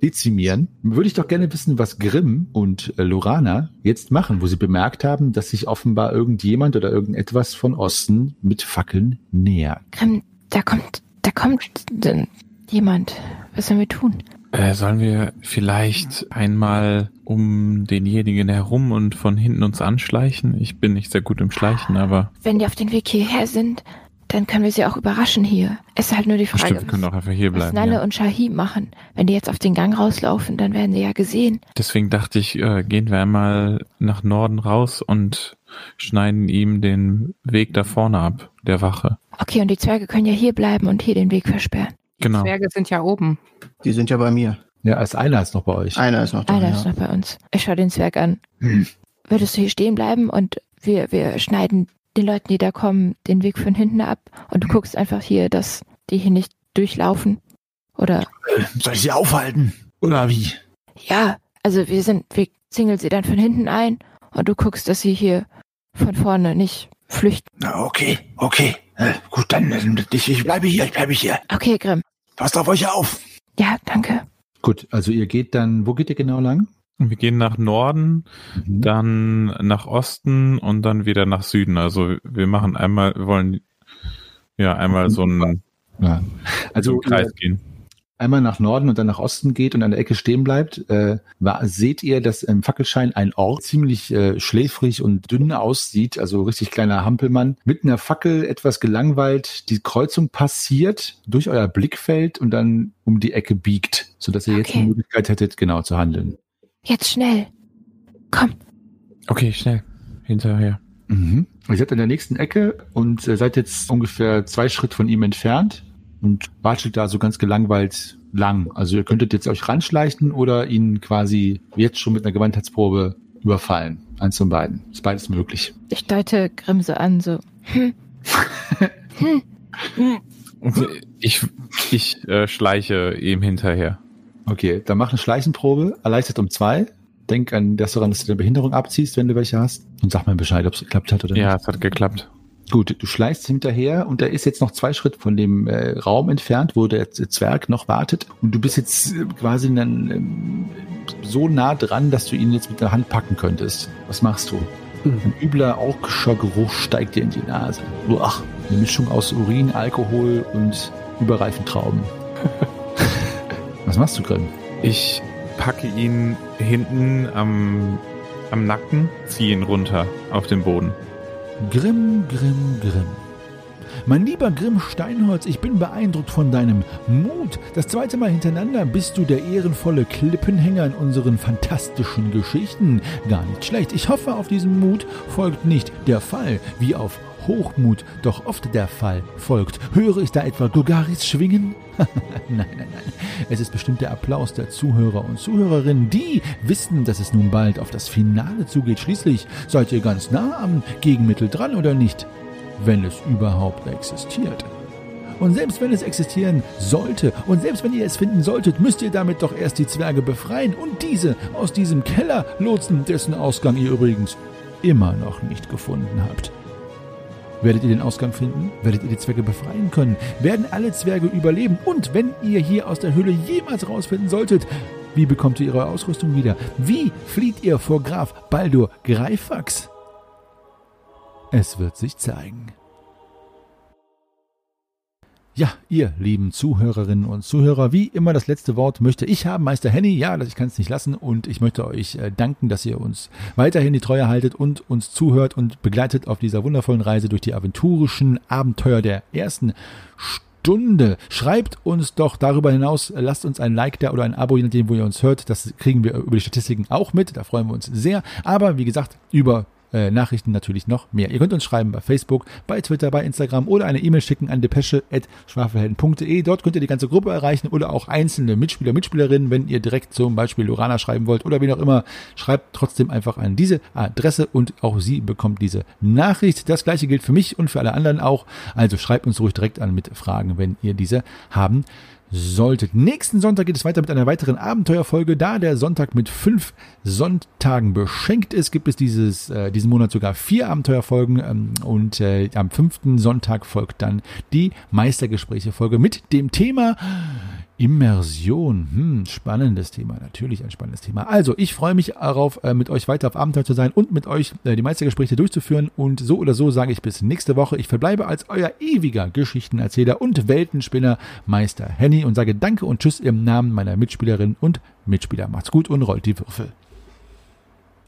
dezimieren, würde ich doch gerne wissen, was Grimm und äh, Lorana jetzt machen, wo sie bemerkt haben, dass sich offenbar irgendjemand oder irgendetwas von Osten mit Fackeln nähert. Grimm, da kommt, da kommt denn jemand. Was sollen wir tun? Äh, sollen wir vielleicht einmal um denjenigen herum und von hinten uns anschleichen? Ich bin nicht sehr gut im Schleichen, aber Wenn die auf den Weg hierher sind, dann können wir sie auch überraschen hier. Es ist halt nur die Frage, stimmt, wir können was, auch einfach hier was bleiben. Nalle Ja. und Shahim machen. Wenn die jetzt auf den Gang rauslaufen, dann werden sie ja gesehen. Deswegen dachte ich, äh, gehen wir einmal nach Norden raus und schneiden ihm den Weg da vorne ab, der Wache. Okay, und die Zwerge können ja hier bleiben und hier den Weg versperren. Die Genau. Zwerge sind ja oben. Die sind ja bei mir. Ja, als einer ist noch bei euch. Einer ist noch da. Einer ja. ist noch bei uns. Ich schaue den Zwerg an. Hm. (clears throat) Würdest du hier stehen bleiben und wir, wir schneiden den Leuten, die da kommen, den Weg von hinten ab und du guckst einfach hier, dass die hier nicht durchlaufen? Oder Soll ich sie aufhalten? Oder wie? ja, also wir sind, wir zingeln sie dann von hinten ein und du guckst, dass sie hier von vorne nicht flüchten. Na, okay, okay. Äh, gut, dann äh, ich, ich bleibe hier, ich bleibe hier. Okay, Grimm. Passt auf euch auf. Ja, danke. Gut, also ihr geht dann, wo geht ihr genau lang? Wir gehen nach Norden, Mhm. dann nach Osten und dann wieder nach Süden. Also wir machen einmal, wir wollen ja einmal so einen, Ja. so Also einen Kreis gehen. Einmal nach Norden und dann nach Osten geht und an der Ecke stehen bleibt, äh, war, seht ihr, dass im Fackelschein ein Ort ziemlich äh, schläfrig und dünn aussieht, also richtig kleiner Hampelmann, mit einer Fackel etwas gelangweilt die Kreuzung passiert durch euer Blickfeld und dann um die Ecke biegt, sodass ihr jetzt Okay. die Möglichkeit hättet, genau zu handeln. Jetzt schnell. Komm. Okay, schnell. Hinterher. Mhm. Ihr seid an der nächsten Ecke und äh, seid jetzt ungefähr zwei Schritt von ihm entfernt und watschelt da so ganz gelangweilt lang. Also ihr könntet jetzt euch ranschleichen oder ihn quasi jetzt schon mit einer Gewandheitsprobe überfallen. Eins von beiden. Ist beides möglich. Ich deute Grimm so an, so. Hm. hm. Hm. Ich ich äh, schleiche ihm hinterher. Okay, dann mach eine Schleichenprobe, erleichtert um zwei. Denk an das daran, dass du deine Behinderung abziehst, wenn du welche hast. Und sag mal Bescheid, ob es geklappt hat oder Ja, nicht. es hat geklappt. Gut, du schleichst hinterher und er ist jetzt noch zwei Schritt von dem äh, Raum entfernt, wo der Zwerg noch wartet. Und du bist jetzt äh, quasi dann, ähm, so nah dran, dass du ihn jetzt mit der Hand packen könntest. Was machst du? Ein übler orkscher Geruch steigt dir in die Nase. Uah, eine Mischung aus Urin, Alkohol und überreifen Trauben. (laughs) Was machst du, Grimm? Ich packe ihn hinten am, am Nacken, ziehe ihn runter auf den Boden. Grimm, Grimm, Grimm. Mein lieber Grimm Steinholz, ich bin beeindruckt von deinem Mut. Das zweite Mal hintereinander bist du der ehrenvolle Klippenhänger in unseren fantastischen Geschichten. Gar nicht schlecht. Ich hoffe, auf diesen Mut folgt nicht der Fall, wie auf Hochmut doch oft der Fall folgt. Höre ich da etwa Gulgaris schwingen? (laughs) nein, nein, nein. Es ist bestimmt der Applaus der Zuhörer und Zuhörerinnen, die wissen, dass es nun bald auf das Finale zugeht. Schließlich seid ihr ganz nah am Gegenmittel dran oder nicht? Wenn es überhaupt existiert. Und selbst wenn es existieren sollte und selbst wenn ihr es finden solltet, müsst ihr damit doch erst die Zwerge befreien und diese aus diesem Keller lotsen, dessen Ausgang ihr übrigens immer noch nicht gefunden habt. Werdet ihr den Ausgang finden? Werdet ihr die Zwerge befreien können? Werden alle Zwerge überleben? Und wenn ihr hier aus der Höhle jemals rausfinden solltet, wie bekommt ihr eure Ausrüstung wieder? Wie flieht ihr vor Graf Baldur Greifax? Es wird sich zeigen. Ja, ihr lieben Zuhörerinnen und Zuhörer, wie immer das letzte Wort möchte ich haben, Meister Henny. Ja, ich kann es nicht lassen und ich möchte euch äh, danken, dass ihr uns weiterhin die Treue haltet und uns zuhört und begleitet auf dieser wundervollen Reise durch die aventurischen Abenteuer der ersten Stunde. Schreibt uns doch darüber hinaus, lasst uns ein Like da oder ein Abo, je nachdem, wo ihr uns hört. Das kriegen wir über die Statistiken auch mit, da freuen wir uns sehr. Aber wie gesagt, über äh, Nachrichten natürlich noch mehr. Ihr könnt uns schreiben bei Facebook, bei Twitter, bei Instagram oder eine E-Mail schicken an depesche.schwafelhelden.de. Dort könnt ihr die ganze Gruppe erreichen oder auch einzelne Mitspieler, Mitspielerinnen, wenn ihr direkt zum Beispiel Lorana schreiben wollt oder wie auch immer. Schreibt trotzdem einfach an diese Adresse und auch sie bekommt diese Nachricht. Das gleiche gilt für mich und für alle anderen auch. Also schreibt uns ruhig direkt an mit Fragen, wenn ihr diese haben solltet. Nächsten Sonntag geht es weiter mit einer weiteren Abenteuerfolge. Da der Sonntag mit fünf Sonntagen beschenkt ist, gibt es dieses, äh, diesen Monat sogar vier Abenteuerfolgen ähm, und äh, am fünften Sonntag folgt dann die Meistergespräche-Folge mit dem Thema Immersion. Hm, spannendes Thema, natürlich ein spannendes Thema. Also, ich freue mich darauf, äh, mit euch weiter auf Abenteuer zu sein und mit euch äh, die Meistergespräche durchzuführen. Und so oder so sage ich bis nächste Woche. Ich verbleibe als euer ewiger Geschichtenerzähler und Weltenspinner Meister Henny und sage Danke und Tschüss im Namen meiner Mitspielerinnen und Mitspieler. Macht's gut und rollt die Würfel.